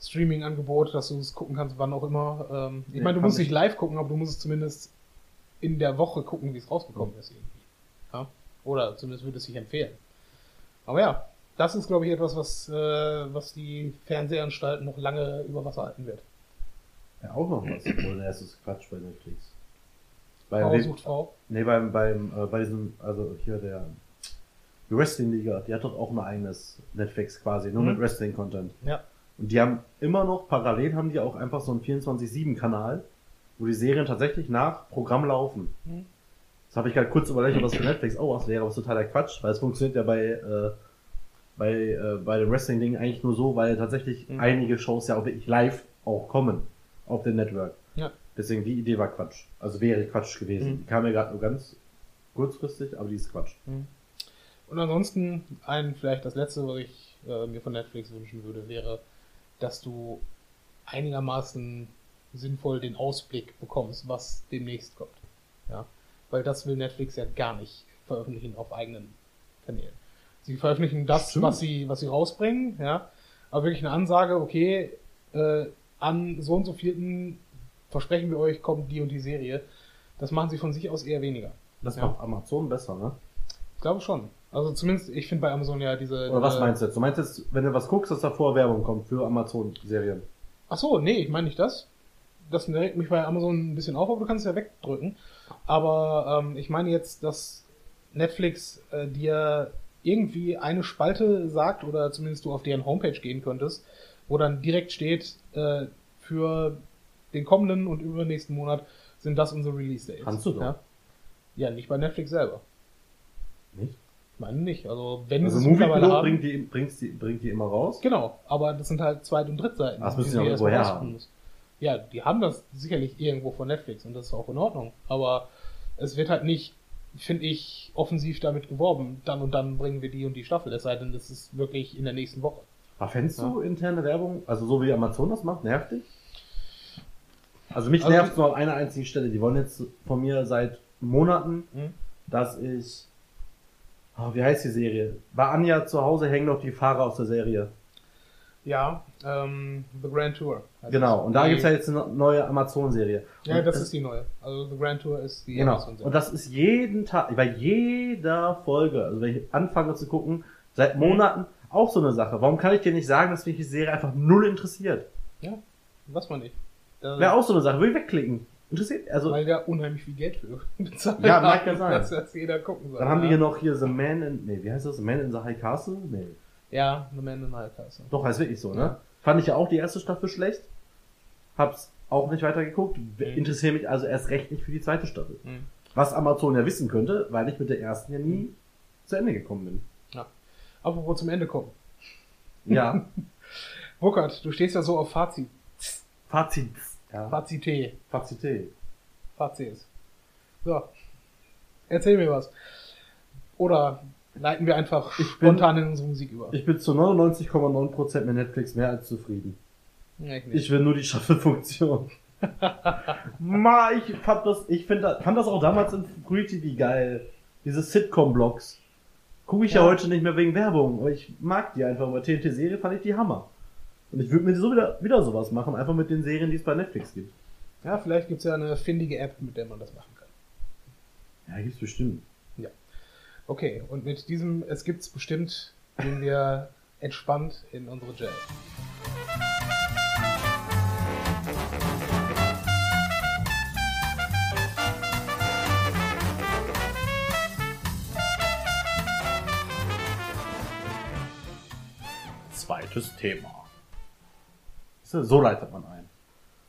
Streaming-Angebot, dass du es gucken kannst, wann auch immer. Ähm, ich Ja, meine, du musst ich. nicht live gucken, aber du musst es zumindest in der Woche gucken, wie es rausgekommen ist irgendwie. Ja? Oder zumindest würde es sich empfehlen. Aber ja, das ist, glaube ich, etwas, was, äh, was die Fernsehanstalten noch lange über Wasser halten wird. Ja, auch noch was. Obwohl, der ist Quatsch bei Netflix. Bei, Frau sucht Frau. nee, beim, beim, äh, bei diesem, also hier der, die Wrestling-Liga, die hat doch auch ein eigenes Netflix quasi, nur Mhm. mit Wrestling-Content. Ja. Und die haben immer noch, parallel haben die auch einfach so einen 24-7-Kanal, wo die Serien tatsächlich nach Programm laufen. Mhm. Das habe ich gerade kurz überlegt, ob das für Netflix auch was wäre, aber ist totaler Quatsch, weil es funktioniert ja bei, äh, bei, äh, bei dem Wrestling-Ding eigentlich nur so, weil tatsächlich Mhm. einige Shows ja auch wirklich live auch kommen auf dem Network. Ja. Deswegen, die Idee war Quatsch. Also wäre Quatsch gewesen. Mhm. Die kam mir gerade nur ganz kurzfristig, aber die ist Quatsch. Und ansonsten, ein, vielleicht das letzte, was ich äh, mir von Netflix wünschen würde, wäre, dass du einigermaßen sinnvoll den Ausblick bekommst, was demnächst kommt. Ja. Weil das will Netflix ja gar nicht veröffentlichen auf eigenen Kanälen. Sie veröffentlichen das, Stimmt. was sie, was sie rausbringen, ja. Aber wirklich eine Ansage, okay, äh, an so und so vierten versprechen wir euch, kommt die und die Serie. Das machen sie von sich aus eher weniger. Das Ja. macht Amazon besser, ne? Ich glaube schon. Also zumindest, ich finde bei Amazon ja diese. Oder was meinst du jetzt? Du meinst jetzt, wenn du was guckst, dass davor Werbung kommt für Amazon-Serien? Ach so, nee, ich meine nicht das. Das regt mich bei Amazon ein bisschen auf, aber du kannst es ja wegdrücken. Aber ähm, ich meine jetzt, dass Netflix äh, dir irgendwie eine Spalte sagt oder zumindest du auf deren Homepage gehen könntest, wo dann direkt steht, äh, für den kommenden und übernächsten Monat sind das unsere Release Dates. Kannst du doch. Ja? ja, nicht bei Netflix selber. Nicht? Ich meine nicht. Also wenn Also sie es mittlerweile haben. bringt die, bringt, die, bringt die immer raus. Genau, aber das sind halt Zweit- und Drittseiten. Das müssen du irgendwo her haben. Ja, die haben das sicherlich irgendwo von Netflix und das ist auch in Ordnung. Aber es wird halt nicht, finde ich, offensiv damit geworben. Dann und dann bringen wir die und die Staffel. Es sei denn, das ist wirklich in der nächsten Woche. Aber fändest du interne Werbung, also so wie Amazon das macht, nervt dich? Also mich Also- nervt nur an einer einzigen Stelle. Die wollen jetzt von mir seit Monaten, Mhm. dass ich, oh, wie heißt die Serie? Bei Anja zu Hause hängen noch die Fahrer aus der Serie. Ja, ähm, The Grand Tour. heißt Genau, und da gibt's ja jetzt eine neue Amazon-Serie. Ja, das es- ist die neue. Also The Grand Tour ist die Genau. Amazon-Serie. Und das ist jeden Tag, bei jeder Folge, also wenn ich anfange zu gucken, seit Monaten auch so eine Sache. Warum kann ich dir nicht sagen, dass mich die Serie einfach null interessiert? Ja, was man nicht. Wäre auch so eine Sache, würde ich wegklicken. Interessiert, also, weil der unheimlich viel Geld für bezahlt Ja, mag ja sein. Dass das jeder gucken soll. dann haben ja. wir hier noch hier The Man in, nee, wie heißt das? The Man in the High Castle? Nee. Ja, The Man in the High Castle. Doch, heißt wirklich so, ne? Ja. Fand ich ja auch die erste Staffel schlecht. Hab's auch nicht weitergeguckt. Interessiere mich also erst recht nicht für die zweite Staffel. Mhm. Was Amazon ja wissen könnte, weil ich mit der ersten ja nie zu Ende gekommen bin. Apropos zum Ende kommen. Ja, Burkhard, du stehst ja so auf Fazit. Fazit. Ja. Fazite. Fazite. Fazit. So. Erzähl mir was. Oder leiten wir einfach Ich bin- spontan in unsere Musik über. Ich bin zu 99,9% mit Netflix mehr als zufrieden. Ja, ich. Ich will nur die Shuffle-Funktion. Ma, ich fand das, ich find, fand das auch damals in Free TV geil. Diese Sitcom-Blogs. Gucke ich ja. Ja. heute nicht mehr wegen Werbung, aber ich mag die einfach. Bei TNT-Serie fand ich die Hammer. Und ich würde mir so wieder, wieder sowas machen, einfach mit den Serien, die es bei Netflix gibt. ja, vielleicht gibt's ja eine findige App, mit der man das machen kann. Ja, gibt's bestimmt. Okay, und mit diesem Es gibt's bestimmt gehen wir entspannt in unsere Jazz. Zweites Thema. So leitet man ein.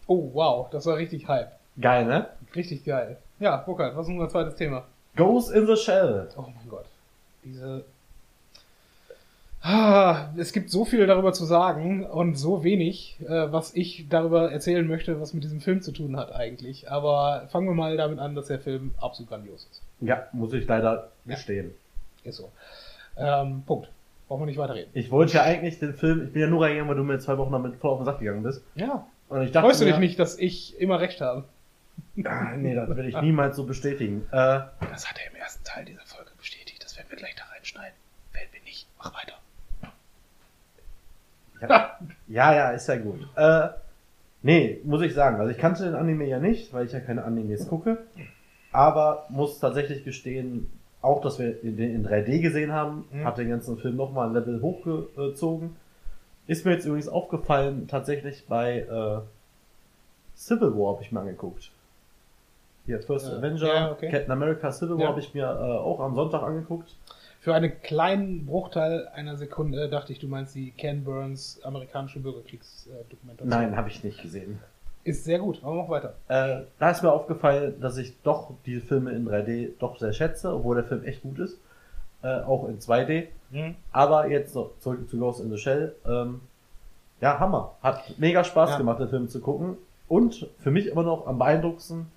Oh, wow, das war richtig Hype. Geil, ne? Richtig geil. Ja, Burkhard, was ist unser zweites Thema? Ghost in the Shell. Oh mein Gott. Diese. Ah, es gibt so viel darüber zu sagen und so wenig, äh, was ich darüber erzählen möchte, was mit diesem Film zu tun hat eigentlich. Aber fangen wir mal damit an, dass der Film absolut grandios ist. Ja, muss ich leider gestehen. Ist so. Ähm, Punkt. Brauchen wir nicht weiterreden. Ich wollte ja eigentlich den Film, ich bin ja nur reingegangen, weil du mir zwei Wochen damit voll auf den Sack gegangen bist. Ja. Und ich dachte Freust du mir, dich nicht, dass ich immer recht habe? Ah, nee, das will ich niemals so bestätigen. Äh, Das hat er im ersten Teil dieser Folge bestätigt. Das werden wir gleich da reinschneiden. Werden wir nicht. Mach weiter. ja, ja, ja, ist ja gut. Äh, nee, muss ich sagen. Also ich kannte den Anime ja nicht, weil ich ja keine Animes gucke. Aber muss tatsächlich gestehen, auch dass wir den in 3D gesehen haben, Mhm. hat den ganzen Film nochmal ein Level hochgezogen. Ist mir jetzt übrigens aufgefallen, tatsächlich bei äh, Civil War habe ich mir angeguckt. Hier, First Ja. Avenger, Ja, okay. Captain America, Civil War Ja. habe ich mir äh, auch am Sonntag angeguckt. Für einen kleinen Bruchteil einer Sekunde dachte ich, du meinst die Ken Burns amerikanische Bürgerkriegsdokumentation. Nein, habe ich nicht gesehen. Ist sehr gut, aber mach weiter. Äh, da ist mir aufgefallen, dass ich doch die Filme in 3D doch sehr schätze, obwohl der Film echt gut ist. Äh, auch in 2D. Aber jetzt noch zurück zu Ghost in the Shell. Ähm, ja, Hammer. Hat mega Spaß Ja. gemacht, den Film zu gucken. Und für mich immer noch am beeindruckendsten,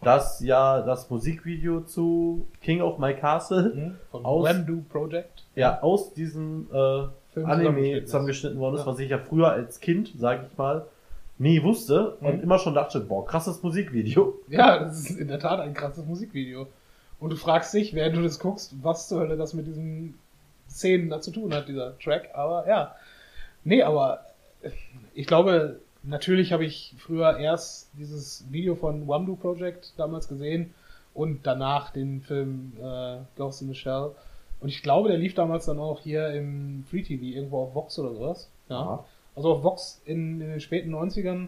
dass ja das Musikvideo zu King of My Castle Mhm. Vom Aus- Wamdu Project. ja aus diesem äh, Film Anime zusammengeschnitten worden ist, Ja. was ich ja früher als Kind, sage ich mal, nie wusste und Mhm. immer schon dachte, boah, krasses Musikvideo. Ja, das ist in der Tat ein krasses Musikvideo. Und du fragst dich, während du das guckst, was zur Hölle das mit diesen Szenen da zu tun hat, dieser Track. Aber ja. Nee, aber äh, ich glaube, natürlich habe ich früher erst dieses Video von Wamdu Project damals gesehen und danach den Film äh, Ghost in the Shell. Und ich glaube, der lief damals dann auch hier im Free TV, irgendwo auf Vox oder sowas. Ja. Ja. Also auf Vox in, den späten 90ern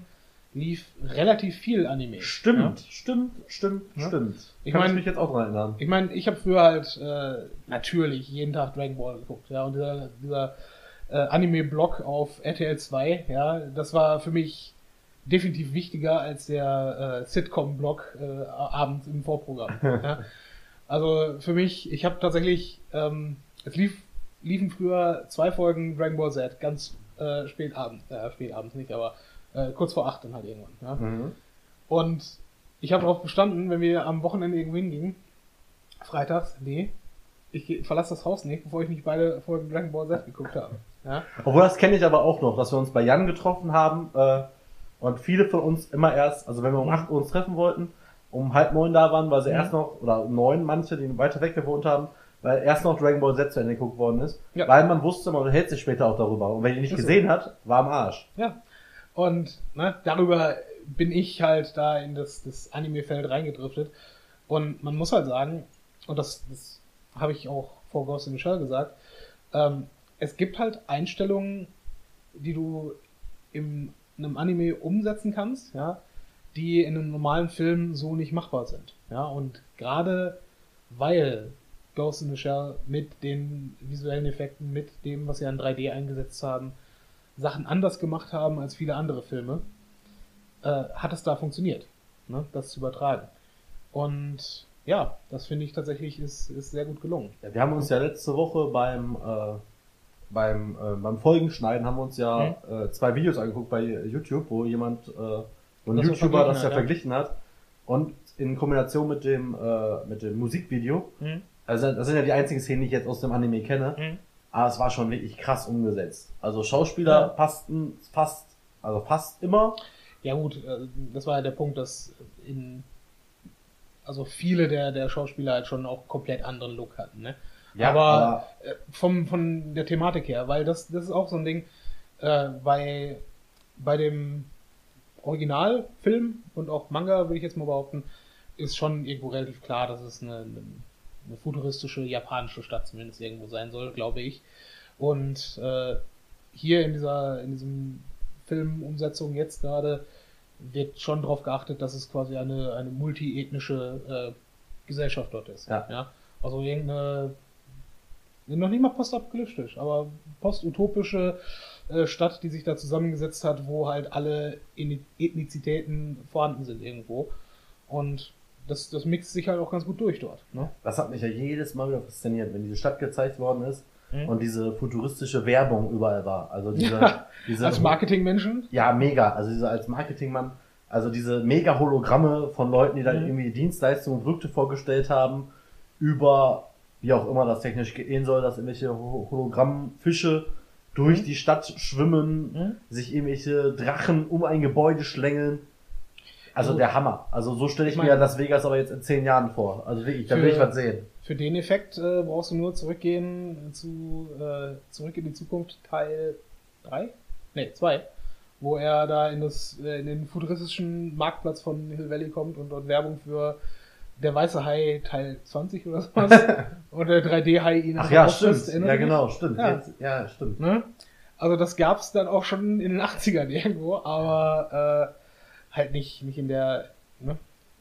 lief relativ viel Anime. Ja. Stimmt, stimmt, stimmt, Ja. stimmt. Ich Kann mein- ich mich jetzt auch dran erinnern. Ich meine, ich habe früher halt äh, natürlich jeden Tag Dragon Ball geguckt, ja, und dieser, dieser äh, Anime-Blog auf RTL 2, ja, das war für mich definitiv wichtiger als der äh, Sitcom-Blog äh, abends im Vorprogramm. ja. Also für mich, ich habe tatsächlich, ähm, es lief, liefen früher zwei Folgen Dragon Ball Z, ganz äh, spät abends, äh, spät abends nicht, aber äh, kurz vor acht dann halt irgendwann. Ja. Mhm. Und ich habe darauf bestanden, wenn wir am Wochenende irgendwo hingingen, freitags, nee, ich verlasse das Haus nicht, bevor ich nicht beide Folgen Dragon Ball Z geguckt habe. Ja? Obwohl, das kenne ich aber auch noch, dass wir uns bei Jan getroffen haben äh, und viele von uns immer erst, also wenn wir um 8 Uhr uns treffen wollten, um halb neun da waren, weil sie Mhm. erst noch, oder um neun manche, die weiter weg gewohnt haben, weil erst noch Dragon Ball Z zu Ende geguckt worden ist, Ja. weil man wusste, man hält sich später auch darüber. Und wenn ihr nicht Ist so. gesehen hat, war am Arsch. ja. Und ne, darüber bin ich halt da in das, das Anime-Feld reingedriftet. Und man muss halt sagen, und das, das habe ich auch vor Ghost in the Shell gesagt, ähm, es gibt halt Einstellungen, die du in einem Anime umsetzen kannst, ja, die in einem normalen Film so nicht machbar sind. Ja, und gerade weil Ghost in the Shell mit den visuellen Effekten, mit dem, was sie an 3D eingesetzt haben, Sachen anders gemacht haben als viele andere Filme, äh, hat es da funktioniert, ne, das zu übertragen. Und ja, das finde ich tatsächlich ist, ist sehr gut gelungen. Ja, wir haben uns ja letzte Woche beim, äh, beim, äh, beim Folgenschneiden haben wir uns ja äh, zwei Videos angeguckt bei YouTube, wo jemand, äh, wo ein Das YouTuber das ja hat, ja. verglichen hat. Und in Kombination mit dem, äh, mit dem Musikvideo, also das sind ja die einzigen Szenen, die ich jetzt aus dem Anime kenne, aber es war schon wirklich krass umgesetzt. Also Schauspieler Ja. passten fast, also fast immer. Ja gut, äh, das war ja der Punkt, dass in also viele der, der Schauspieler halt schon auch komplett anderen Look hatten, ne? aber äh, vom, von der Thematik her, weil das, das ist auch so ein Ding, äh, bei, bei dem Originalfilm und auch Manga, würde ich jetzt mal behaupten, ist schon irgendwo relativ klar, dass es eine, eine, eine futuristische japanische Stadt zumindest irgendwo sein soll, glaube ich. Und äh, hier in dieser, in diesem Filmumsetzung jetzt gerade wird schon darauf geachtet, dass es quasi eine, eine multiethnische äh, Gesellschaft dort ist. Ja. Also irgendeine, noch nicht mal postapokalyptisch, aber postutopische äh, Stadt, die sich da zusammengesetzt hat, wo halt alle Ethni- Ethnizitäten vorhanden sind irgendwo. Und das, das mixt sich halt auch ganz gut durch dort. Ne? Das hat mich ja jedes Mal wieder fasziniert, wenn diese Stadt gezeigt worden ist Mhm. und diese futuristische Werbung überall war. Also diese, Ja, diese Als Marketingmenschen. Ja, mega. Also diese als Marketingmann, also diese mega Hologramme von Leuten, die da Mhm. irgendwie Dienstleistungen und Produkte vorgestellt haben, über wie auch immer das technisch gehen soll, dass irgendwelche Ho- Hologrammfische durch Mhm. die Stadt schwimmen, Mhm. sich irgendwelche Drachen um ein Gebäude schlängeln. Also Also- der Hammer. Also so stelle ich Ich mir meine- Las Vegas aber jetzt in zehn Jahren vor. Also wirklich, da will ich was sehen. Für den Effekt äh, brauchst du nur zurückgehen zu äh, Zurück in die Zukunft Teil 3? Nee, 2. Wo er da in, das, äh, in den futuristischen Marktplatz von Hill Valley kommt und dort Werbung für der weiße Hai Teil 20 oder sowas. und der 3D-Hai ihn Ach ja, stimmt. Ja, genau, stimmt. Ja. Jetzt, ja, stimmt. Ne? Also das gab's dann auch schon in den 80ern irgendwo, aber äh, halt nicht, nicht in der ne?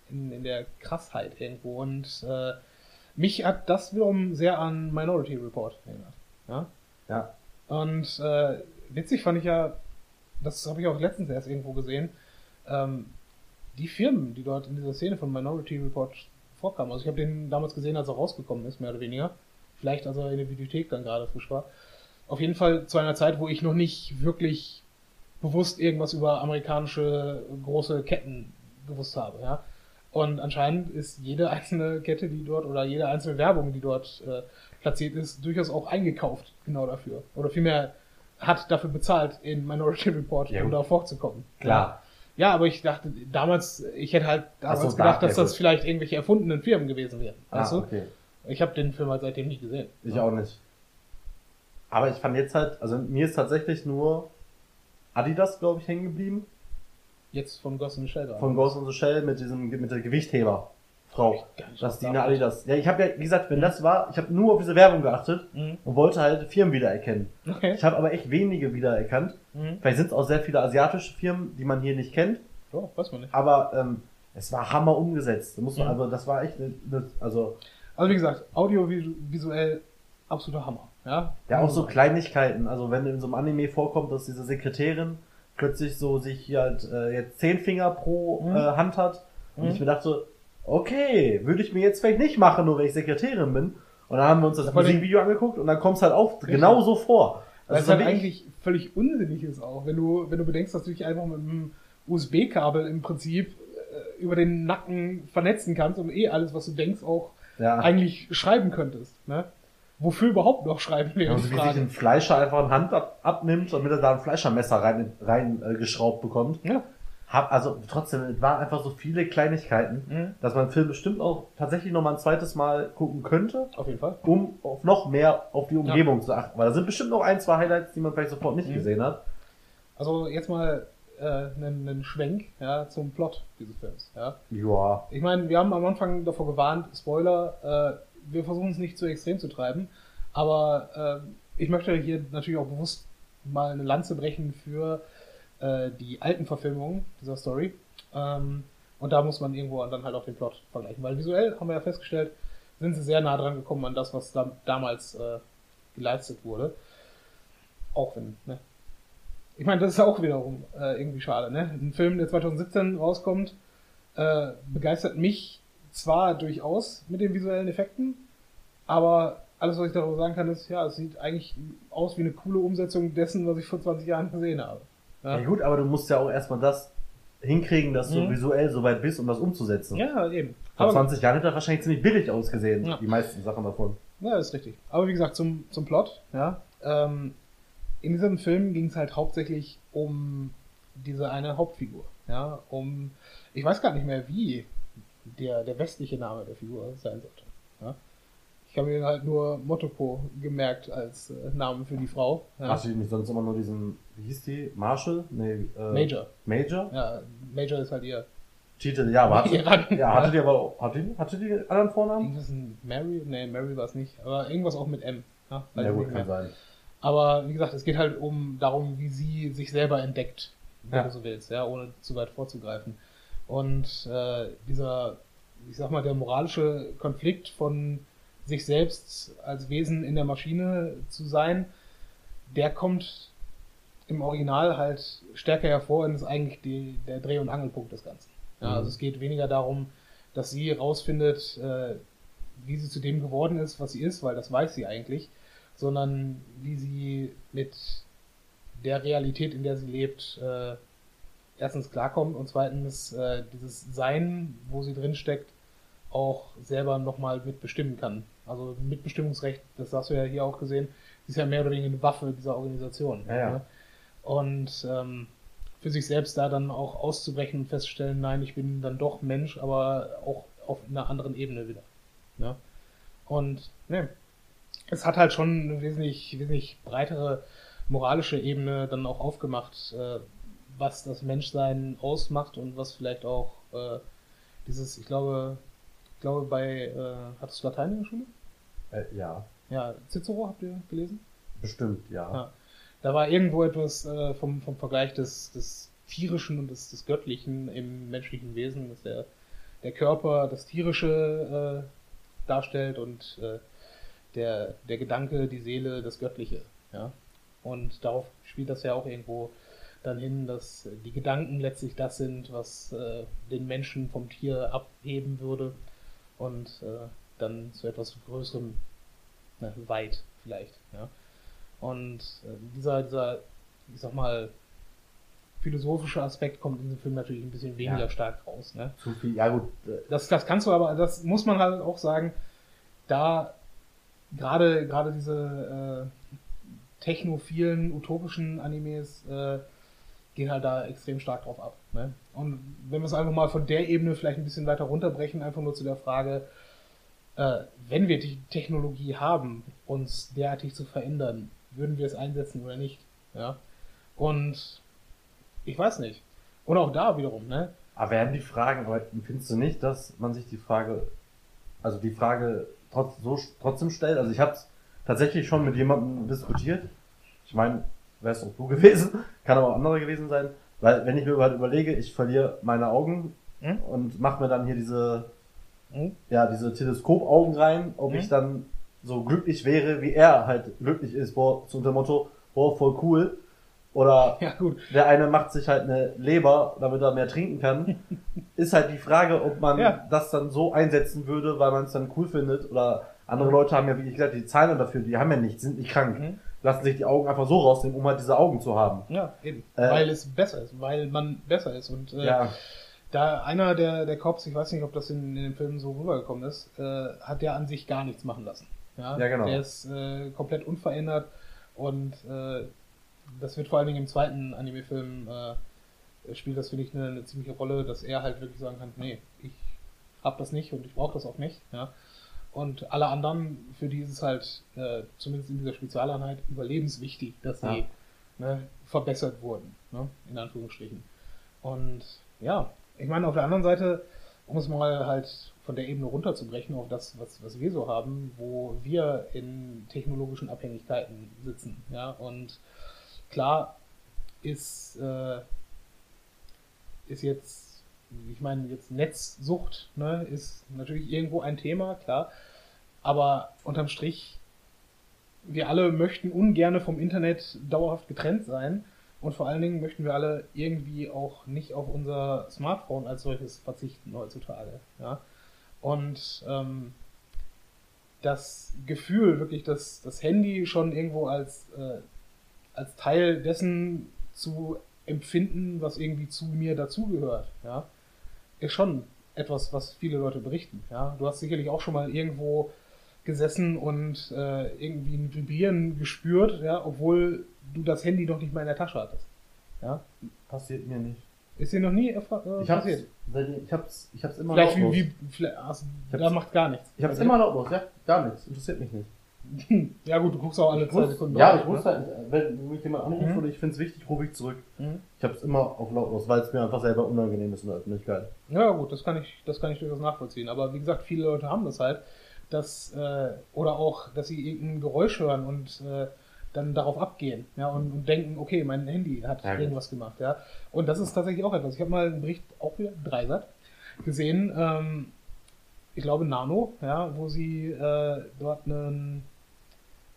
in, in der Krassheit irgendwo. Und äh, mich hat das wiederum sehr an Minority Report erinnert. Ja? Ja. Und äh, witzig fand ich ja, das habe ich auch letztens erst irgendwo gesehen, ähm, die Firmen, die dort in dieser Szene von Minority Report vorkamen. Also ich habe den damals gesehen, als er rausgekommen ist, mehr oder weniger. Vielleicht als er in der Videothek dann gerade frisch war. Auf jeden Fall zu einer Zeit, wo ich noch nicht wirklich bewusst irgendwas über amerikanische große Ketten gewusst habe, ja. Und anscheinend ist jede einzelne Kette, die dort oder jede einzelne Werbung, die dort äh, platziert ist, durchaus auch eingekauft, genau dafür. Oder vielmehr hat dafür bezahlt, in Minority Report, Ja, um da vorzukommen. Klar. Ja, aber ich dachte damals, ich hätte halt damals so, gedacht, da- dass das vielleicht irgendwelche erfundenen Firmen gewesen wären. Ah, Weißt du? okay. Ich habe den Film halt seitdem nicht gesehen. Ich auch nicht. Aber ich fand jetzt halt, also mir ist tatsächlich nur Adidas, glaube ich, hängen geblieben. Jetzt von Ghost in the Shell. gerade. Von Ghost in the Shell mit diesem, mit der Gewichtheber. Frau. Gar nicht Das drauf die eine. Adidas. Ja, ich habe ja, wie gesagt, wenn das war, ich habe nur auf diese Werbung geachtet Mhm. und wollte halt Firmen wiedererkennen. Okay. Ich habe aber echt wenige wiedererkannt. Mhm. Vielleicht sind es auch sehr viele asiatische Firmen, die man hier nicht kennt. Ja, weiß man nicht. Aber ähm, es war Hammer umgesetzt. Da muss man, Mhm. also das war echt, eine, also Also wie gesagt, audiovisuell absoluter Hammer. Ja, Ja, auch so Kleinigkeiten. Also wenn in so einem Anime vorkommt, dass diese Sekretärin plötzlich so sich hier halt äh, jetzt zehn Finger pro Mhm. äh, Hand hat. Und Mhm. ich mir dachte, okay, würde ich mir jetzt vielleicht nicht machen, nur weil ich Sekretärin bin. Und dann haben wir uns das Musikvideo angeguckt und dann kommt es halt auch genau so vor. Weil Also es halt eigentlich völlig unsinnig ist auch, wenn du, wenn du bedenkst, dass du dich einfach mit einem USB-Kabel im Prinzip äh, über den Nacken vernetzen kannst und eh alles, was du denkst, auch ja. eigentlich schreiben könntest. Ne? Wofür überhaupt noch schreiben Genauso die wie sich ein Fleischer einfach ein Hand ab, abnimmt, damit er da ein Fleischermesser rein, rein äh, geschraubt bekommt. Ja. Hab, also trotzdem, es waren einfach so viele Kleinigkeiten, Mhm. dass man den Film bestimmt auch tatsächlich noch mal ein zweites Mal gucken könnte. Auf jeden Fall. um auf noch mehr auf die Umgebung zu achten. Weil da sind bestimmt noch ein, zwei Highlights, die man vielleicht sofort nicht Mhm. gesehen hat. Also jetzt mal äh, einen, einen Schwenk ja, zum Plot dieses Films. Ja. Ja. Ich meine, wir haben am Anfang davor gewarnt, Spoiler, äh, wir versuchen es nicht zu extrem zu treiben, aber äh, ich möchte hier natürlich auch bewusst mal eine Lanze brechen für äh, die alten Verfilmungen dieser Story. Ähm, und da muss man irgendwo dann halt auch den Plot vergleichen, weil visuell haben wir ja festgestellt, sind sie sehr nah dran gekommen an das, was da, damals äh, geleistet wurde. Auch wenn, ne? Ich meine, das ist auch wiederum äh, irgendwie schade, ne? Ein Film, der 2017 rauskommt, äh, begeistert mich zwar durchaus mit den visuellen Effekten, aber alles, was ich darüber sagen kann, ist, ja, es sieht eigentlich aus wie eine coole Umsetzung dessen, was ich vor 20 Jahren gesehen habe. ja. gut, aber du musst ja auch erstmal das hinkriegen, dass du Mhm. visuell so weit bist, um das umzusetzen. Ja, eben. Vor Aber, 20 Jahren hätte er wahrscheinlich ziemlich billig ausgesehen, Ja. die meisten Sachen davon. ja, ist richtig. Aber wie gesagt, zum, zum Plot, ja. Ähm, in diesem Film ging es halt hauptsächlich um diese eine Hauptfigur, ja, um, ich weiß gar nicht mehr, wie der, der westliche Name der Figur sein sollte. Ja. Ich habe mir halt nur Motoko gemerkt als äh, Namen für die Frau. Ja. Hast du nicht sonst immer nur diesen, wie hieß die? Marshall? Nee, äh, Major. Major? Ja, Major ist halt ihr. Titel, ja, aber hatte, ja, hatte die aber hatte die, hatte die anderen Vornamen? Irgendwas ein Mary? Nee, Mary war es nicht. Aber irgendwas auch mit M. Ja, Ja, gut, kann sein. Aber wie gesagt, es geht halt um darum, wie sie sich selber entdeckt, wenn Ja. du so willst, ja, ohne zu weit vorzugreifen. Und äh, dieser, ich sag mal, der moralische Konflikt von sich selbst als Wesen in der Maschine zu sein, der kommt im Original halt stärker hervor und ist eigentlich die, der Dreh- und Angelpunkt des Ganzen. Ja, Mhm. Also es geht weniger darum, dass sie rausfindet, äh, wie sie zu dem geworden ist, was sie ist, weil das weiß sie eigentlich, sondern wie sie mit der Realität, in der sie lebt, äh, erstens klarkommt und zweitens äh, dieses Sein, wo sie drin steckt, auch selber nochmal mitbestimmen kann. Also Mitbestimmungsrecht, das hast du ja hier auch gesehen, ist ja mehr oder weniger eine Waffe dieser Organisation. Ja, ja. ne? Und ähm, für sich selbst da dann auch auszubrechen und festzustellen, nein, ich bin dann doch Mensch, aber auch auf einer anderen Ebene wieder. Ne? Und ne, es hat halt schon eine wesentlich, wesentlich breitere moralische Ebene dann auch aufgemacht, äh, was das Menschsein ausmacht und was vielleicht auch äh, dieses, ich glaube, ich glaube bei, äh, hattest du Latein in der Schule? Äh, ja, Ja, Cicero habt ihr gelesen? bestimmt, ja. Ja. Da war irgendwo etwas äh, vom, vom Vergleich des, des Tierischen und des, des Göttlichen im menschlichen Wesen, dass der, der Körper das Tierische äh, darstellt und äh, der, der Gedanke, die Seele, das Göttliche. Ja? Und darauf spielt das ja auch irgendwo dann hin, dass die Gedanken letztlich das sind, was äh, den Menschen vom Tier abheben würde und äh, dann zu etwas Größerem ne, weit vielleicht. Ja? Und äh, dieser, dieser, ich sag mal, philosophische Aspekt kommt in diesem Film natürlich ein bisschen weniger Ja. stark raus. Ne? Zu viel, ja gut, äh, Das, das kannst du aber, das muss man halt auch sagen, da gerade gerade diese äh, technophilen, utopischen Animes äh, gehen halt da extrem stark drauf ab. Ne? Und wenn wir es einfach mal von der Ebene vielleicht ein bisschen weiter runterbrechen, einfach nur zu der Frage, äh, wenn wir die Technologie haben, uns derartig zu verändern, würden wir es einsetzen oder nicht? Ja? Und ich weiß nicht. Und auch da wiederum, ne? aber werden die Fragen, aber findest du nicht, dass man sich die Frage, also die Frage trotz, so, trotzdem stellt? Also ich habe es tatsächlich schon mit jemandem diskutiert. Ich meine, wärst auch du gewesen, kann aber auch andere gewesen sein. Weil wenn ich mir halt überlege, ich verliere meine Augen Hm? und mache mir dann hier diese, Hm? ja, diese Teleskopaugen rein, ob Hm? ich dann so glücklich wäre, wie er halt glücklich ist, boah, so unter dem Motto, boah, voll cool. Oder Ja, der eine macht sich halt eine Leber, damit er mehr trinken kann. Ist halt die Frage, ob man Ja. das dann so einsetzen würde, weil man es dann cool findet. Oder andere Leute haben ja, wie gesagt, die Zahlen dafür, die haben ja nichts, sind nicht krank. Mhm. Lassen sich die Augen einfach so rausnehmen, um halt diese Augen zu haben. Ja, eben. Äh, weil es besser ist, weil man besser ist. Und äh, Ja, da einer der, der Cops, ich weiß nicht, ob das in, in den Filmen so rübergekommen ist, äh, hat der an sich gar nichts machen lassen. Ja, Ja, genau. Der ist äh, komplett unverändert und äh, das wird vor allen Dingen im zweiten Anime-Film äh, spielt das, finde ich, eine, eine ziemliche Rolle, dass er halt wirklich sagen kann, nee, ich hab das nicht und ich brauche das auch nicht. Ja. Und alle anderen, für die ist es halt, äh, zumindest in dieser Spezialeinheit, überlebenswichtig, dass sie Ja. ne, verbessert wurden, ne, in Anführungsstrichen. Und ja, ich meine, auf der anderen Seite, um es mal halt von der Ebene runterzubrechen auf das, was, was wir so haben, wo wir in technologischen Abhängigkeiten sitzen. Ja, und klar ist, äh, ist jetzt, ich meine, jetzt Netzsucht ne, ist natürlich irgendwo ein Thema, klar. Aber unterm Strich, wir alle möchten ungerne vom Internet dauerhaft getrennt sein. Und vor allen Dingen möchten wir alle irgendwie auch nicht auf unser Smartphone als solches verzichten heutzutage. Ja? Und ähm, das Gefühl, wirklich das, das Handy schon irgendwo als, äh, als Teil dessen zu empfinden, was irgendwie zu mir dazugehört, ja, ist schon etwas, was viele Leute berichten. Ja? Du hast sicherlich auch schon mal irgendwo gesessen und äh, irgendwie ein Vibrieren gespürt, ja, obwohl du das Handy noch nicht mal in der Tasche hattest. Ja? passiert mir nicht. Ist dir noch nie äh, Ich hab's, passiert? ich hab's, ich hab's immer Vielleicht lautlos. wie, wie vielleicht, also, da macht gar nichts. Ich hab's immer lautlos, ja, gar nichts, interessiert mich nicht. Ja gut, du guckst auch alle zwei Sekunden ja, ich wusste halt, wenn mich jemand anruft Mhm. oder ich find's wichtig, rufe ich zurück. Mhm. Ich hab's immer auf lautlos, weil es mir einfach selber unangenehm ist in der Öffentlichkeit. Ja gut, das kann ich, das kann ich durchaus nachvollziehen. Aber wie gesagt, viele Leute haben das halt, dass äh, oder auch, dass sie irgendein Geräusch hören und äh, dann darauf abgehen, ja, und, und denken, okay, mein Handy hat Ja, gut. irgendwas gemacht, ja. Und das ist tatsächlich auch etwas. Ich habe mal einen Bericht auch wieder Dreisat gesehen, ähm, ich glaube Nano, ja, wo sie äh, dort einen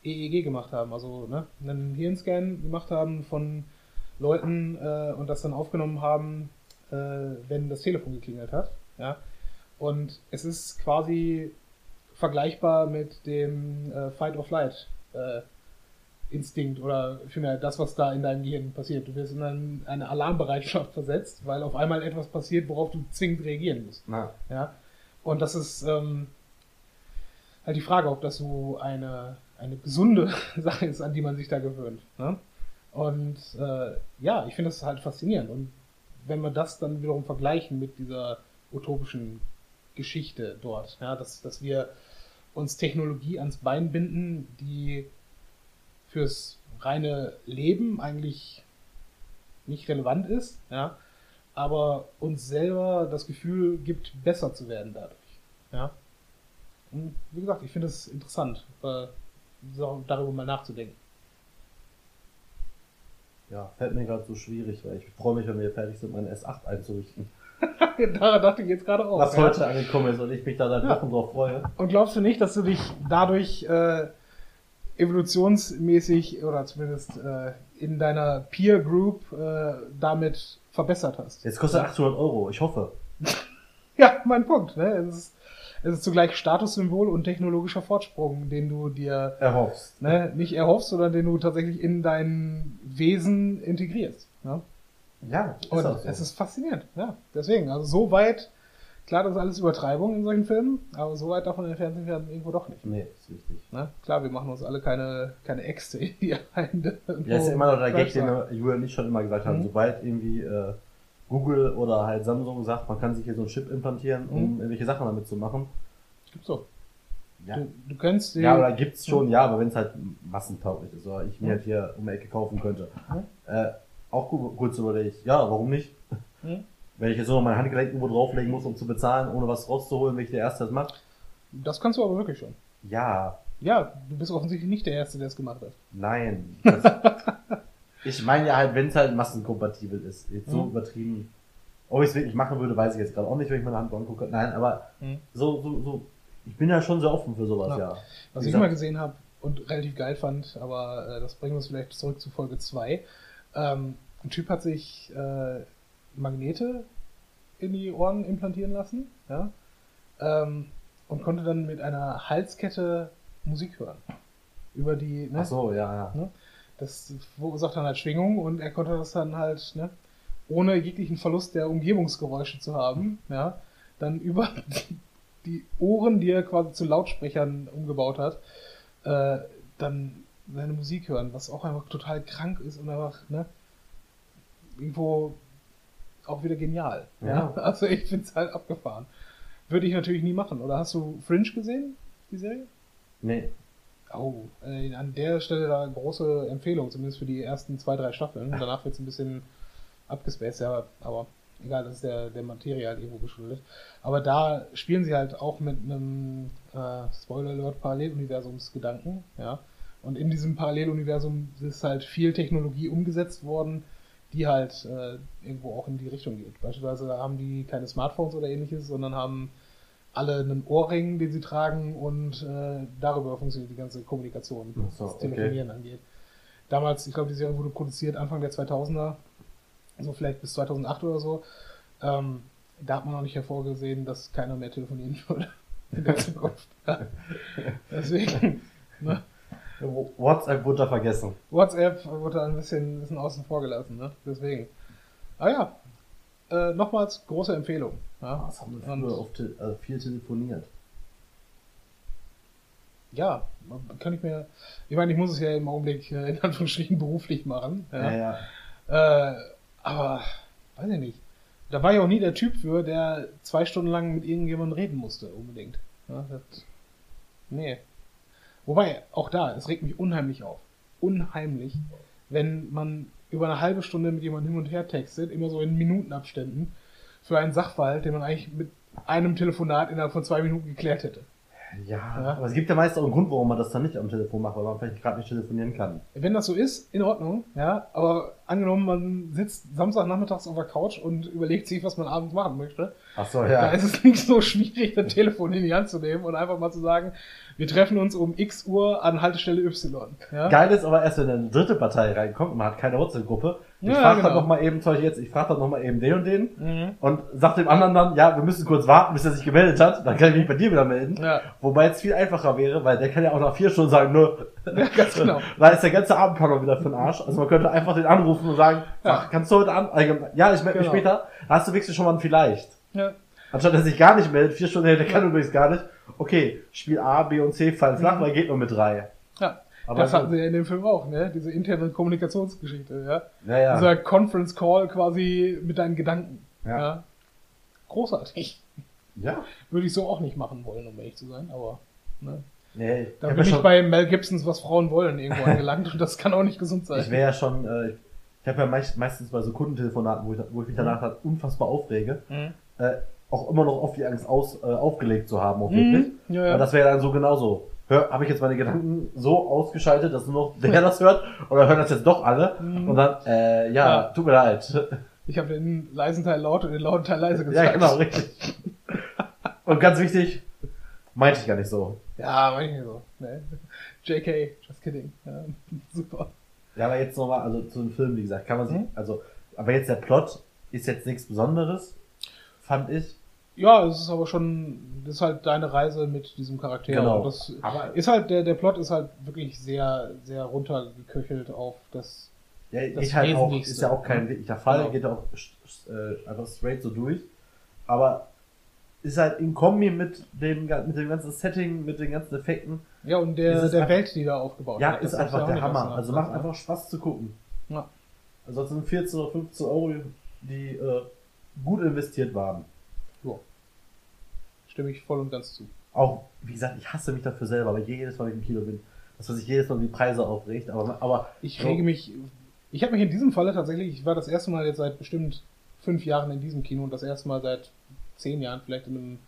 EEG gemacht haben, also ne, einen Hirnscan gemacht haben von Leuten äh, und das dann aufgenommen haben, äh, wenn das Telefon geklingelt hat. Ja? Und es ist quasi vergleichbar mit dem äh, Fight or Flight äh, Instinkt oder vielmehr das, was da in deinem Gehirn passiert. Du wirst in ein, eine Alarmbereitschaft versetzt, weil auf einmal etwas passiert, worauf du zwingend reagieren musst. Na, Ja? Und das ist ähm, halt die Frage, ob das so eine, eine gesunde Sache ist, an die man sich da gewöhnt. Ne? Und äh, ja, ich finde das halt faszinierend. Und wenn wir das dann wiederum vergleichen mit dieser utopischen Geschichte dort, ja, dass, dass wir uns Technologie ans Bein binden, die fürs reine Leben eigentlich nicht relevant ist, ja, aber uns selber das Gefühl gibt, besser zu werden dadurch. Ja. Und wie gesagt, ich finde es interessant, äh, darüber mal nachzudenken. ja, fällt mir gerade so schwierig, weil ich freue mich, wenn wir fertig sind, meinen S8 einzurichten. Daran dachte ich jetzt gerade auch. Was ja. heute angekommen ist und ich mich da seit Ja. Wochen drauf freue. Und glaubst du nicht, dass du dich dadurch äh, evolutionsmäßig oder zumindest äh, in deiner Peer Group äh, damit verbessert hast? Jetzt kostet 800 Euro, ich hoffe. Ja, mein Punkt. Ne? Es, ist, es ist zugleich Statussymbol und technologischer Fortsprung, den du dir Erhoffst. ne, nicht erhoffst, sondern den du tatsächlich in dein Wesen integrierst. Ne? Ja, ist Und so. es ist faszinierend. Ja, deswegen, also so weit, klar, das ist alles Übertreibung in solchen Filmen, aber so weit davon entfernt sind wir dann irgendwo doch nicht. nee, ist wichtig. Ne? Klar, wir machen uns alle keine, keine Äxte in die Hände. Ja, ist ja immer noch der Gag, den Julian und ich schon immer gesagt haben. Mhm. Sobald irgendwie äh, Google oder halt Samsung sagt, man kann sich hier so einen Chip implantieren, um Mhm. irgendwelche Sachen damit zu machen. Gibt's so. Ja, Du, du kennst den, ja oder gibt's schon, ja, aber wenn es halt massentauglich ist, oder ich mir halt hier um die Ecke kaufen könnte. Mhm. Äh, auch kurz überlege ich, ja, warum nicht? Mhm. Wenn ich jetzt nur noch mein Handgelenk irgendwo drauflegen muss, um zu bezahlen, ohne was rauszuholen, wenn ich der Erste das macht. das kannst du aber wirklich schon. Ja, Ja, du bist offensichtlich nicht der Erste, der es gemacht hat. nein. Ich meine ja halt, wenn es halt massenkompatibel ist. Jetzt so Mhm. übertrieben. Ob ich es wirklich machen würde, weiß ich jetzt gerade auch nicht, wenn ich meine Hand angucke. Nein, aber Mhm. so, so, so. Ich bin ja schon sehr offen für sowas, Ja. ja. Was ich mal gesehen habe und relativ geil fand, aber äh, das bringt uns vielleicht zurück zu Folge 2. Ähm, ein Typ hat sich äh, Magnete in die Ohren implantieren lassen, ja, ähm, und konnte dann mit einer Halskette Musik hören. Über die, ne, Ach so, ja, ja. Das verursacht dann halt Schwingung und er konnte das dann halt, ne, ohne jeglichen Verlust der Umgebungsgeräusche zu haben, ja, dann über die, Ohren, die er quasi zu Lautsprechern umgebaut hat, äh, dann seine Musik hören, was auch einfach total krank ist und einfach, ne, irgendwo auch wieder genial. Ja. Also ich find's halt abgefahren. Würde ich natürlich nie machen. Oder hast du Fringe gesehen, die Serie? Nee. Oh, äh, an der Stelle da große Empfehlung, zumindest für die ersten zwei, drei Staffeln. Danach wird es ein bisschen abgespaced, ja, aber egal, das ist der, der Materie halt irgendwo geschuldet. Aber da spielen sie halt auch mit einem äh, Spoiler Alert Paralleluniversumsgedanken, ja. Und in diesem Paralleluniversum ist halt viel Technologie umgesetzt worden, die halt äh, irgendwo auch in die Richtung geht. Beispielsweise haben die keine Smartphones oder ähnliches, sondern haben alle einen Ohrring, den sie tragen und äh, darüber funktioniert die ganze Kommunikation, was so, das okay. Telefonieren angeht. Damals, ich glaube, die Serie wurde produziert Anfang der 2000er, so vielleicht bis 2008 oder so. Ähm, da hat man noch nicht hervorgesehen, dass keiner mehr telefonieren würde in der Zukunft. Deswegen, ne? WhatsApp wurde da vergessen. WhatsApp wurde ein bisschen, ein bisschen außen vor gelassen, ne? Deswegen. Ah ja, äh, nochmals große Empfehlung. Ja? Was haben wir früher oft, also viel telefoniert? Ja, kann ich mir. Ich meine, ich muss es ja im Augenblick äh, in Anführungsstrichen beruflich machen. Ja. Ja, ja. Äh, aber weiß ich nicht. Da war ja auch nie der Typ für, der zwei Stunden lang mit irgendjemandem reden musste, unbedingt. Ja, das, nee. Wobei, auch da, es regt mich unheimlich auf. Unheimlich, wenn man über eine halbe Stunde mit jemandem hin und her textet, immer so in Minutenabständen, für einen Sachverhalt, den man eigentlich mit einem Telefonat innerhalb von zwei Minuten geklärt hätte. Ja, Ja. aber es gibt ja meist auch einen Grund, warum man das dann nicht am Telefon macht, weil man vielleicht gerade nicht telefonieren kann. Wenn das so ist, in Ordnung, ja, aber angenommen, man sitzt Samstagnachmittags auf der Couch und überlegt sich, was man abends machen möchte, Ach so, da ja. ist es nicht so schwierig, das Telefon in die Hand zu nehmen und einfach mal zu sagen, wir treffen uns um x Uhr an Haltestelle Y. Ja? Geil ist aber erst, wenn eine dritte Partei reinkommt und man hat keine WhatsApp-Gruppe, Ich Ja, frage dann genau. noch mal eben, zum Beispiel jetzt, ich frage dann noch mal eben den und den Mhm. und sag dem anderen dann, ja, wir müssen kurz warten, bis er sich gemeldet hat, dann kann ich mich bei dir wieder melden. Ja. Wobei es viel einfacher wäre, weil der kann ja auch nach vier Stunden sagen, nur, Ja, ganz genau. da ist der ganze Abendplan noch wieder für den Arsch. Also man könnte einfach den anrufen und sagen, ach, kannst du heute an, ja, ich melde mich Genau. später, da hast du wenigstens schon mal ein vielleicht. Ja. Anstatt dass er sich gar nicht meldet, vier Stunden, der kann übrigens gar nicht. Okay, Spiel A, B und C fallen flach, Mhm. weil geht nur mit drei. ja. Aber das gut. hatten sie ja in dem Film auch, ne? Diese interne Kommunikationsgeschichte, ja. Ja, ja. Dieser Conference Call quasi mit deinen Gedanken. Ja. Großartig. ja. Würde ich so auch nicht machen wollen, um ehrlich zu sein, aber ne? Nee, da bin ja ich schon- bei Mel Gibsons Was Frauen wollen irgendwo angelangt und das kann auch nicht gesund sein. Ich wäre ja schon, äh, ich habe ja meist, meistens bei so Kundentelefonaten, wo ich, wo ich mich danach halt unfassbar aufrege, Mhm. äh, auch immer noch oft die Angst aus, äh, aufgelegt zu haben, auch wirklich. Mhm. Ja, ja. das wäre dann so genauso. Hör, habe ich jetzt meine Gedanken so ausgeschaltet, dass nur noch der das hört, oder hören das jetzt doch alle? Mhm. Und dann, äh, ja, Ja. tut mir leid. Ich habe den leisen Teil laut und den lauten Teil leise ja, gesagt. genau, richtig. Und ganz wichtig, meinte ich gar nicht so. Ja, manchmal so. Ne? JK, just kidding. Ja, super. Ja, aber jetzt nochmal, also zu dem Film, wie gesagt, kann man sich, Mhm. also, aber jetzt der Plot ist jetzt nichts Besonderes, fand ich. Ja, es ist aber schon, das ist halt deine Reise mit diesem Charakter. Genau. Das Aber- ist halt, der, der Plot ist halt wirklich sehr, sehr runtergeköchelt auf das. Ja, Das geht halt auch, ist ja auch kein wirklicher Fall, Genau. geht auch äh, einfach straight so durch. Aber ist halt in Kombi mit dem, mit dem ganzen Setting, mit den ganzen Effekten, Ja, und der, der Welt, die da aufgebaut ja, wird. ist das einfach ja der Hammer. Also Acht macht lassen, einfach Spaß zu gucken. Ja. Also das sind 14 oder 15 Euro, die äh, gut investiert waren. Stimme ich voll und ganz zu. Auch, wie gesagt, ich hasse mich dafür selber, weil jedes Mal, wenn ich im Kino bin, dass man sich jedes Mal die Preise aufregt. Aber, aber Ich so- rege mich. Ich habe mich in diesem Falle tatsächlich, ich war das erste Mal jetzt seit bestimmt fünf Jahren in diesem Kino und das erste Mal seit zehn Jahren vielleicht in einem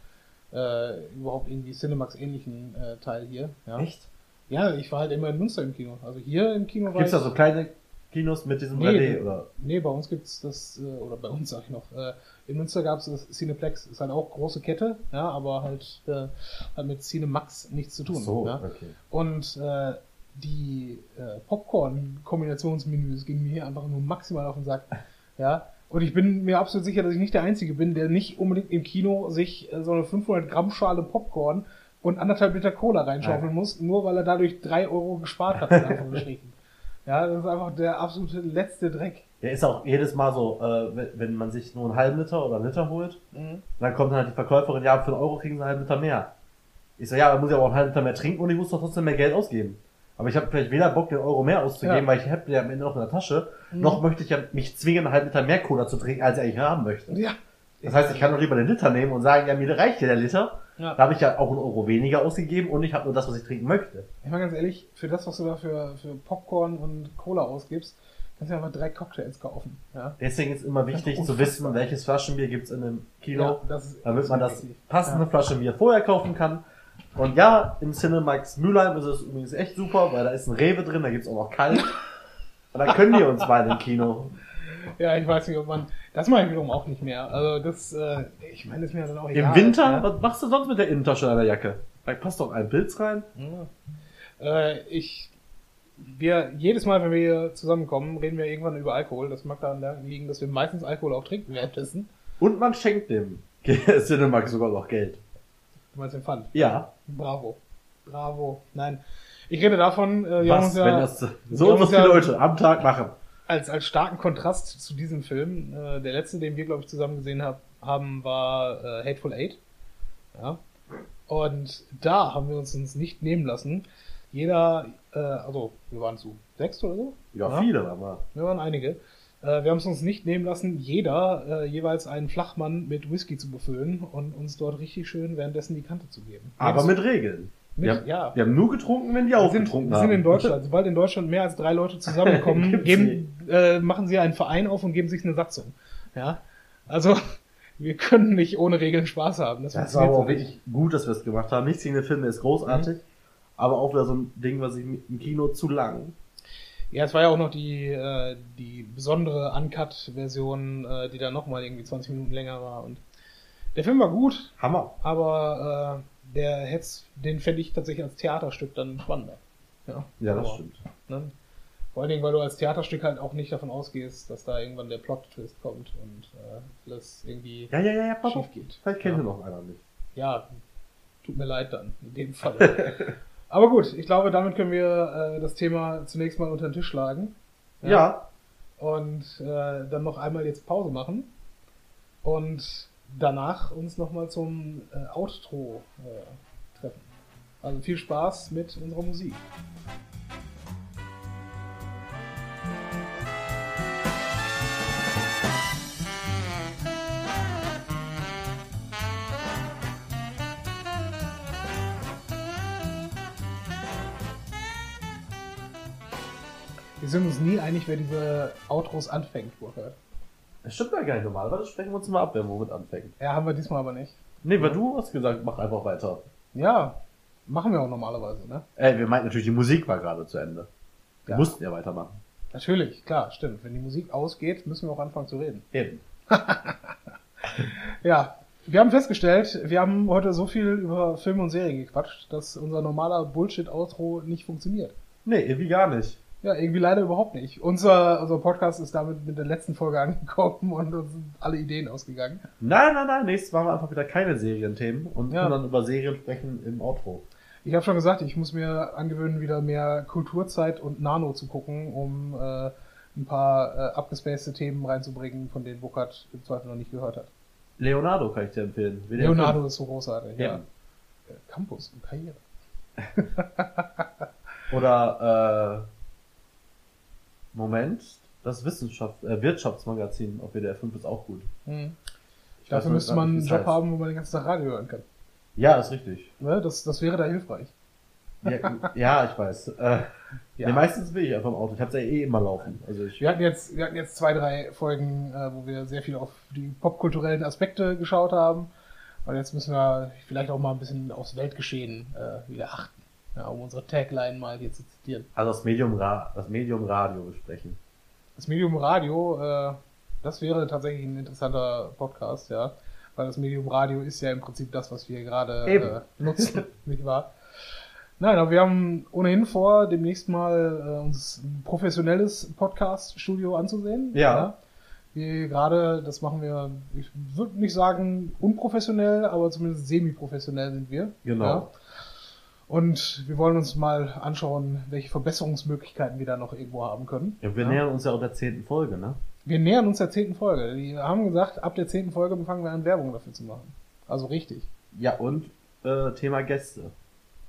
äh, überhaupt irgendwie Cinemax-ähnlichen äh, Teil hier. Ja. Echt? ja, ich war halt immer in Münster im Kino. Also hier im Kino war Gibt's ich. da so kleine Kinos mit diesem Nee, 3D nee. oder? Nee, bei uns gibt's das, äh, oder bei uns sag ich noch, äh, in Münster gab's das Cineplex, ist halt auch große Kette, ja, aber halt äh, hat mit Cinemax nichts zu tun. so, ja. okay. Und äh, die äh, Popcorn-Kombinationsmenüs gingen mir hier einfach nur maximal auf den Sack. Ja. Und ich bin mir absolut sicher, dass ich nicht der Einzige bin, der nicht unbedingt im Kino sich äh, so eine 500 Gramm Schale Popcorn und anderthalb Liter Cola reinschaufeln Nein. muss, nur weil er dadurch drei Euro gespart hat, in Anführungsstrichen. Ja, das ist einfach der absolute letzte Dreck. Ja, ist auch jedes Mal so, äh, wenn, man sich nur einen halben Liter oder einen Liter holt, dann kommt dann halt die Verkäuferin, ja, für einen Euro kriegen sie einen halben Liter mehr. Ich so, ja, dann muss ich aber auch einen halben Liter mehr trinken und ich muss doch trotzdem mehr Geld ausgeben. Aber ich habe vielleicht weder Bock, den Euro mehr auszugeben, Ja. weil ich habe ja am Ende noch in der Tasche, Mhm. noch möchte ich ja mich zwingen, einen halben Liter mehr Cola zu trinken, als ich eigentlich haben möchte. Ja. Das heißt, ich kann doch lieber den Liter nehmen und sagen, ja, mir reicht ja der Liter. Ja. Da habe ich ja auch einen Euro weniger ausgegeben und ich habe nur das, was ich trinken möchte. Ich meine ganz ehrlich, für das, was du da für, für Popcorn und Cola ausgibst, kannst du einfach drei Cocktails kaufen. Ja, Deswegen ist immer wichtig ist zu wissen, welches Flaschenbier gibt's in einem Kino. Ja, das ist damit man das passende Ja. Flasche Bier vorher kaufen kann. Und ja, im Cinemax Mülheim ist es übrigens echt super, weil da ist ein Rewe drin, da gibt's auch noch kalt. Und dann können die uns beide im Kino. Ja, ich weiß nicht, ob man. Das mache ich wiederum auch nicht mehr. Also das, äh, ich meine, das ist mir dann auch Im egal. Winter, Ja. was machst du sonst mit der Innentasche deiner Jacke? Da passt doch ein Pilz rein. Ja. Äh, ich. Wir, jedes Mal, wenn wir hier zusammenkommen, reden wir irgendwann über Alkohol. Das mag daran liegen, dass wir meistens Alkohol auch trinken währenddessen. Und man schenkt dem Cinemax sogar noch Geld. Du meinst den Pfand? Ja, Bravo. Bravo. Nein. Ich rede davon, äh, wir haben uns was, ja. wenn das wir so so viele ja- Leute am Tag machen. Als, als starken Kontrast zu diesem Film, äh, der letzte, den wir, glaube ich, zusammen gesehen hab, haben, war äh, Hateful Eight. Ja. Und da haben wir uns uns nicht nehmen lassen. Jeder, äh, also wir waren zu sechs oder so? Ja, viele, aber. Wir waren einige. Äh, wir haben es uns nicht nehmen lassen, jeder äh, jeweils einen Flachmann mit Whisky zu befüllen und uns dort richtig schön währenddessen die Kante zu geben. Aber Jedes- mit Regeln. Mit wir, haben, ja. wir haben nur getrunken, wenn die Wir auch sind, getrunken wir haben. sind in Deutschland. Sobald in Deutschland mehr als drei Leute zusammenkommen, geben, äh, machen sie einen Verein auf und geben sich eine Satzung. Ja, also wir können nicht ohne Regeln Spaß haben. Das, Das war aber auch wirklich gut, dass wir es gemacht haben. Nichts gegen den Film, der ist großartig. Mhm. Aber auch wieder so ein Ding, was ich im Kino zu lang. nicht. Ja, es war ja auch noch die, äh, die besondere Uncut-Version, äh, die dann nochmal irgendwie 20 Minuten länger war. Und der Film war gut, Hammer. aber äh, der hätte den fände ich tatsächlich als Theaterstück dann spannender. Ja, Ja, das aber, stimmt. Ne? Vor allen Dingen, weil du als Theaterstück halt auch nicht davon ausgehst, dass da irgendwann der Plot-Twist kommt und äh, alles irgendwie Ja, ja, ja, ja, schief geht. Vielleicht kennt ja. ihr noch einer nicht. Ja, tut mir leid dann, in dem Fall. Aber gut, ich glaube, damit können wir äh, das Thema zunächst mal unter den Tisch schlagen. Ja. Und äh, dann noch einmal jetzt Pause machen. Und danach uns nochmal zum äh, Outro äh, treffen. Also viel Spaß mit unserer Musik. Wir sind uns nie einig, wer diese Outros anfängt, Burkhard. Das stimmt ja gar nicht. Normalerweise sprechen wir uns mal ab, wer womit anfängt. Ja, haben wir diesmal aber nicht. Nee, weil du hast gesagt, mach einfach weiter. Ja, machen wir auch normalerweise, ne? Ey, wir meinten natürlich, die Musik war gerade zu Ende. Wir Ja. mussten ja weitermachen. Natürlich, klar, stimmt. Wenn die Musik ausgeht, müssen wir auch anfangen zu reden. Eben. Ja, wir haben festgestellt, wir haben heute so viel über Filme und Serien gequatscht, dass unser normaler Bullshit-Outro nicht funktioniert. Nee, irgendwie gar nicht. Ja, irgendwie leider überhaupt nicht. Unser, unser Podcast ist damit mit der letzten Folge angekommen und uns sind alle Ideen ausgegangen. Nein, nein, nein. Nächstes Mal haben wir einfach wieder keine Serienthemen und Ja. können dann über Serien sprechen im Outro. Ich habe schon gesagt, ich muss mir angewöhnen, wieder mehr Kulturzeit und Nano zu gucken, um äh, ein paar äh, abgespacede Themen reinzubringen, von denen Burkhardt im Zweifel noch nicht gehört hat. Leonardo kann ich dir empfehlen. WDR Leonardo ist so großartig. Ja. Ja. Äh, Campus und Karriere. Oder, äh, Moment, das Wissenschaft, äh, Wirtschaftsmagazin auf WDR 5 ist auch gut. Ich weiß Dafür müsste man einen Job heißt. haben, wo man den ganzen Tag Radio hören kann. Ja, ist richtig. Ne? Das, das wäre da hilfreich. Ja, ja ich weiß. Äh, Ja. nee, meistens bin ich einfach im Auto. Ich hab's ja eh immer laufen. Also ich, Wir hatten jetzt, wir hatten jetzt zwei, drei Folgen, äh, wo wir sehr viel auf die popkulturellen Aspekte geschaut haben. Und jetzt müssen wir vielleicht auch mal ein bisschen aufs Weltgeschehen äh, wieder achten. Ja, um unsere Tagline mal hier zu zitieren. also das Medium, Ra das Medium Radio besprechen. Das Medium Radio, äh, das wäre tatsächlich ein interessanter Podcast, ja. Weil das Medium Radio ist ja im Prinzip das, was wir gerade äh, nutzen, nicht wahr? Nein, aber wir haben ohnehin vor, demnächst mal äh, uns ein professionelles Podcast-Studio anzusehen. Ja. Wir gerade, das machen wir, ich würde nicht sagen unprofessionell, aber zumindest semi-professionell sind wir. Genau. Ja. Und wir wollen uns mal anschauen, welche Verbesserungsmöglichkeiten wir da noch irgendwo haben können. Ja, wir nähern uns ja auch der zehnten Folge, ne? Wir nähern uns der zehnten Folge. Die haben gesagt, ab der zehnten Folge fangen wir an, Werbung dafür zu machen. Also richtig. Ja, und äh, Thema Gäste.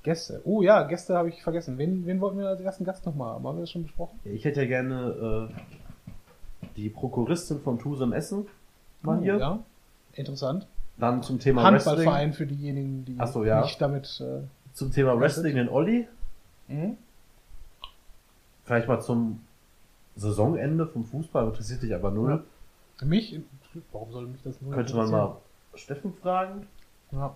Gäste. Oh ja, Gäste habe ich vergessen. Wen, wen wollten wir als ersten Gast nochmal haben? Haben wir das schon besprochen? Ich hätte ja gerne äh, die Prokuristin von Tusem Essen mal Oh, hier. Ja. Interessant. Dann zum Thema Wrestling. Handballverein für diejenigen, die so, ja. nicht damit. Äh, Zum Thema Wrestling den Olli. mhm. Vielleicht mal zum Saisonende vom Fußball, interessiert dich aber null. mich, warum soll mich das nur Könnte man mal Steffen fragen. Ja.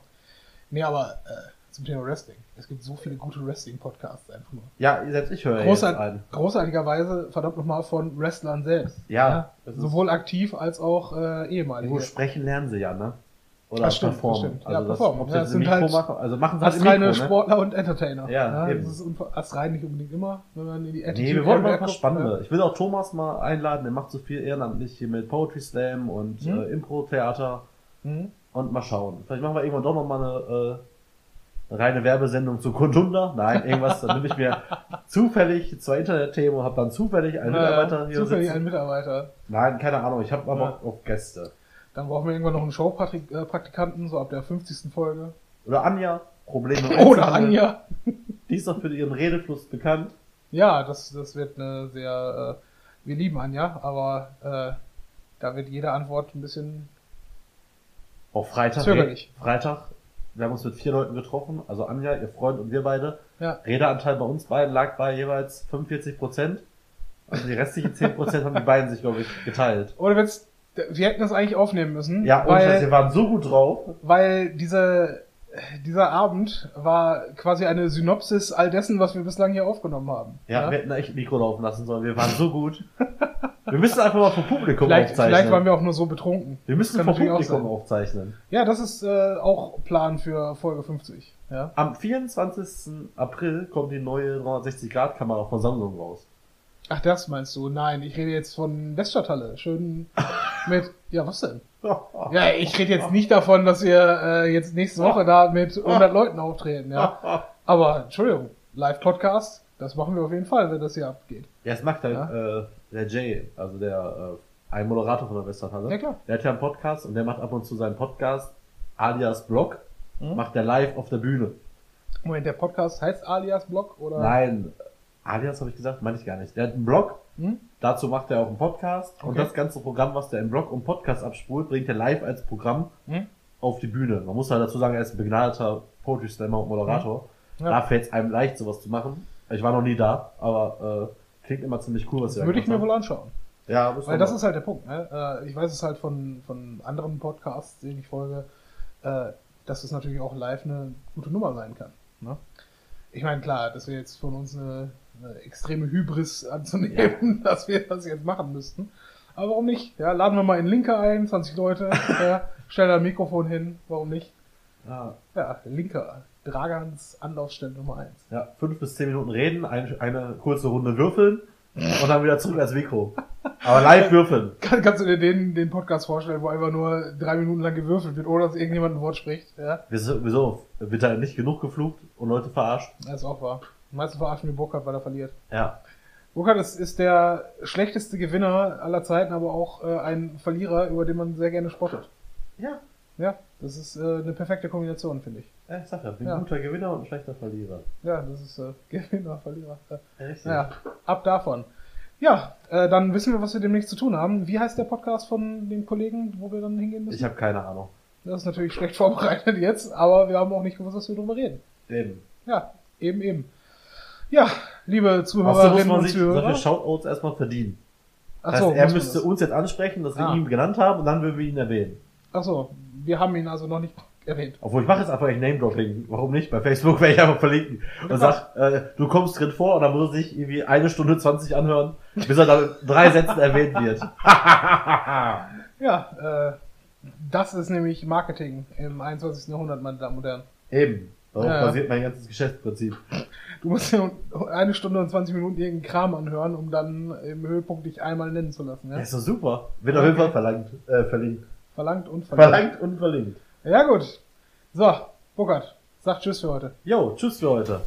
Nee, aber äh, zum Thema Wrestling. Es gibt so viele gute Wrestling-Podcasts einfach nur. Ja, selbst ich höre ja jetzt Großart ein. Großartigerweise, verdammt nochmal, von Wrestlern selbst. Ja, ist- sowohl aktiv als auch äh, ehemalige. Wo sprechen lernen sie ja, ne? Oder Das stimmt, das performen. stimmt. Ja, Also das, performen. ob Ja, im sind Mikro halt machen, also machen sie halt reine Mikro, ne? Sportler und Entertainer. Ja, eben. das ist unver- als rein nicht unbedingt immer, wenn man in die Nee, wir wollen mal ein paar guckt, spannende. Ich will auch Thomas mal einladen, der macht so viel ehrenamtlich hier mit Poetry Slam und Mhm. äh, Impro-Theater. Mhm. Und mal schauen. Vielleicht machen wir irgendwann doch noch mal eine, äh, eine reine Werbesendung zu Kundunda. Nein, irgendwas. Dann nehme ich mir zufällig zwei Internetthemen und habe dann zufällig einen Mitarbeiter äh, hier zufällig sitzen. einen Mitarbeiter. Nein, keine Ahnung. Ich habe aber Ja. Auf Gäste. Dann brauchen wir irgendwann noch einen Showpraktikanten, so ab der 50. Folge. Oder Anja. Probleme Oder. Anja. Die ist doch für ihren Redefluss bekannt. Ja, das, das wird eine sehr, äh, wir lieben Anja, aber äh, da wird jede Antwort ein bisschen, Auch Freitag. Zögerlich. Freitag. Wir haben uns mit vier Leuten getroffen. Also Anja, ihr Freund und wir beide. ja. Redeanteil bei uns beiden lag bei jeweils 45 Prozent. Also die restlichen 10 Prozent haben die beiden sich, glaube ich, geteilt. Oder wenn's, wir hätten das eigentlich aufnehmen müssen, Ja, und weil, wir waren so gut drauf. weil diese, dieser Abend war quasi eine Synopsis all dessen, was wir bislang hier aufgenommen haben. Ja, wir hätten echt ein Mikro laufen lassen sollen. Wir waren so gut. Wir müssen einfach mal vom Publikum Vielleicht, aufzeichnen. vielleicht waren wir auch nur so betrunken. wir müssen auch Publikum aufzeichnen. Ja, das ist äh, auch Plan für Folge 50. Ja. Am 24. April kommt die neue 360-Grad-Kamera von Samsung raus. Ach, das meinst du? Nein, ich rede jetzt von Weststadthalle. Schön mit. Ja, was denn? Ja, ich rede jetzt nicht davon, dass wir äh, jetzt nächste Woche da mit 100 Leuten auftreten, ja. Aber, Entschuldigung, Live-Podcast, das machen wir auf jeden Fall, wenn das hier abgeht. Ja, es macht halt Ja. äh, der Jay, also der äh, ein Moderator von der Westernhalle. Ja, klar. Der hat ja einen Podcast und der macht ab und zu seinen Podcast alias Blog, Mhm. macht der live auf der Bühne. Moment, der Podcast heißt Alias Blog oder? Nein, alias habe ich gesagt, meine ich gar nicht. Der hat einen Blog, Hm? dazu macht er auch einen Podcast und Okay. das ganze Programm, was der im Blog und Podcast abspult, bringt er live als Programm Hm? auf die Bühne. Man muss halt dazu sagen, er ist ein begnadeter Poetry Slammer und Moderator. Hm. Ja. Da fällt es einem leicht, sowas zu machen. Ich war noch nie da, aber äh, klingt immer ziemlich cool, was da Würde ich mir gemacht wohl anschauen. haben. Ja, wir Weil das ist halt der Punkt. Ne? Äh, Ich weiß es halt von, von anderen Podcasts, denen ich folge, äh, dass es natürlich auch live eine gute Nummer sein kann. Ne? Ich meine, klar, das wäre jetzt von uns eine, eine extreme Hybris anzunehmen, dass wir das jetzt machen müssten. Aber warum nicht? Ja, laden wir mal in Linke ein, 20 Leute, ja, stellen da ein Mikrofon hin, warum nicht? ja, Ja, Linke, Dragans Anlaufstelle Nummer 1. ja, fünf bis zehn Minuten reden, ein, eine kurze Runde würfeln und dann wieder zurück als Mikro. Aber live würfeln. Kann, kannst du dir den, den Podcast vorstellen, wo einfach nur drei Minuten lang gewürfelt wird, ohne dass irgendjemand ein Wort spricht? Ja, Wieso, wieso? Wird da nicht genug geflucht und Leute verarscht? das ist auch wahr. Meistens verarschen wir Burkhardt, weil er verliert. Ja. Burkhardt ist, ist der schlechteste Gewinner aller Zeiten, aber auch äh, ein Verlierer, über den man sehr gerne spottet. Ja. Ja, das ist äh, eine perfekte Kombination, finde ich. Ja, ich sag ja, ein Ja. guter Gewinner und ein schlechter Verlierer. Ja, das ist äh, Gewinner, Verlierer. Ja. Ja, richtig. Naja, ab davon. Ja, äh, dann wissen wir, was wir demnächst zu tun haben. Wie heißt der Podcast von den Kollegen, wo wir dann hingehen müssen? Ich habe keine Ahnung. Das ist natürlich schlecht vorbereitet jetzt, aber wir haben auch nicht gewusst, dass wir drüber reden. Eben. Ja, eben, eben. Ja, liebe Außerdem muss Zuhörerinnen man und sich solche Zuhörer. Shoutouts erstmal verdienen. Ach so, heißt, er muss müsste das? uns jetzt ansprechen, dass wir Ah. ihn genannt haben und dann würden wir ihn erwähnen. Ach so, wir haben ihn also noch nicht erwähnt. Obwohl ich mache jetzt einfach ein Name-Dropping. Warum nicht? Bei Facebook werde ich einfach verlinken. Und sag, äh, du kommst drin vor und dann muss er sich irgendwie eine Stunde 20 anhören, bis er dann drei Sätzen erwähnt wird. Ja, äh, das ist nämlich Marketing im 21. Jahrhundert, meine Damen und Herren. Eben. Darauf Ja. basiert mein ganzes Geschäftsprinzip. Du musst dir eine Stunde und 20 Minuten irgendeinen Kram anhören, um dann im Höhepunkt dich einmal nennen zu lassen. Ja, Ja? ist doch super. Wird auf jeden Fall verlangt, äh, verlinkt. Verlangt und verlangt. Verlangt und verlinkt. Ja gut. So, Burkhard, sag Tschüss für heute. Jo, tschüss für heute.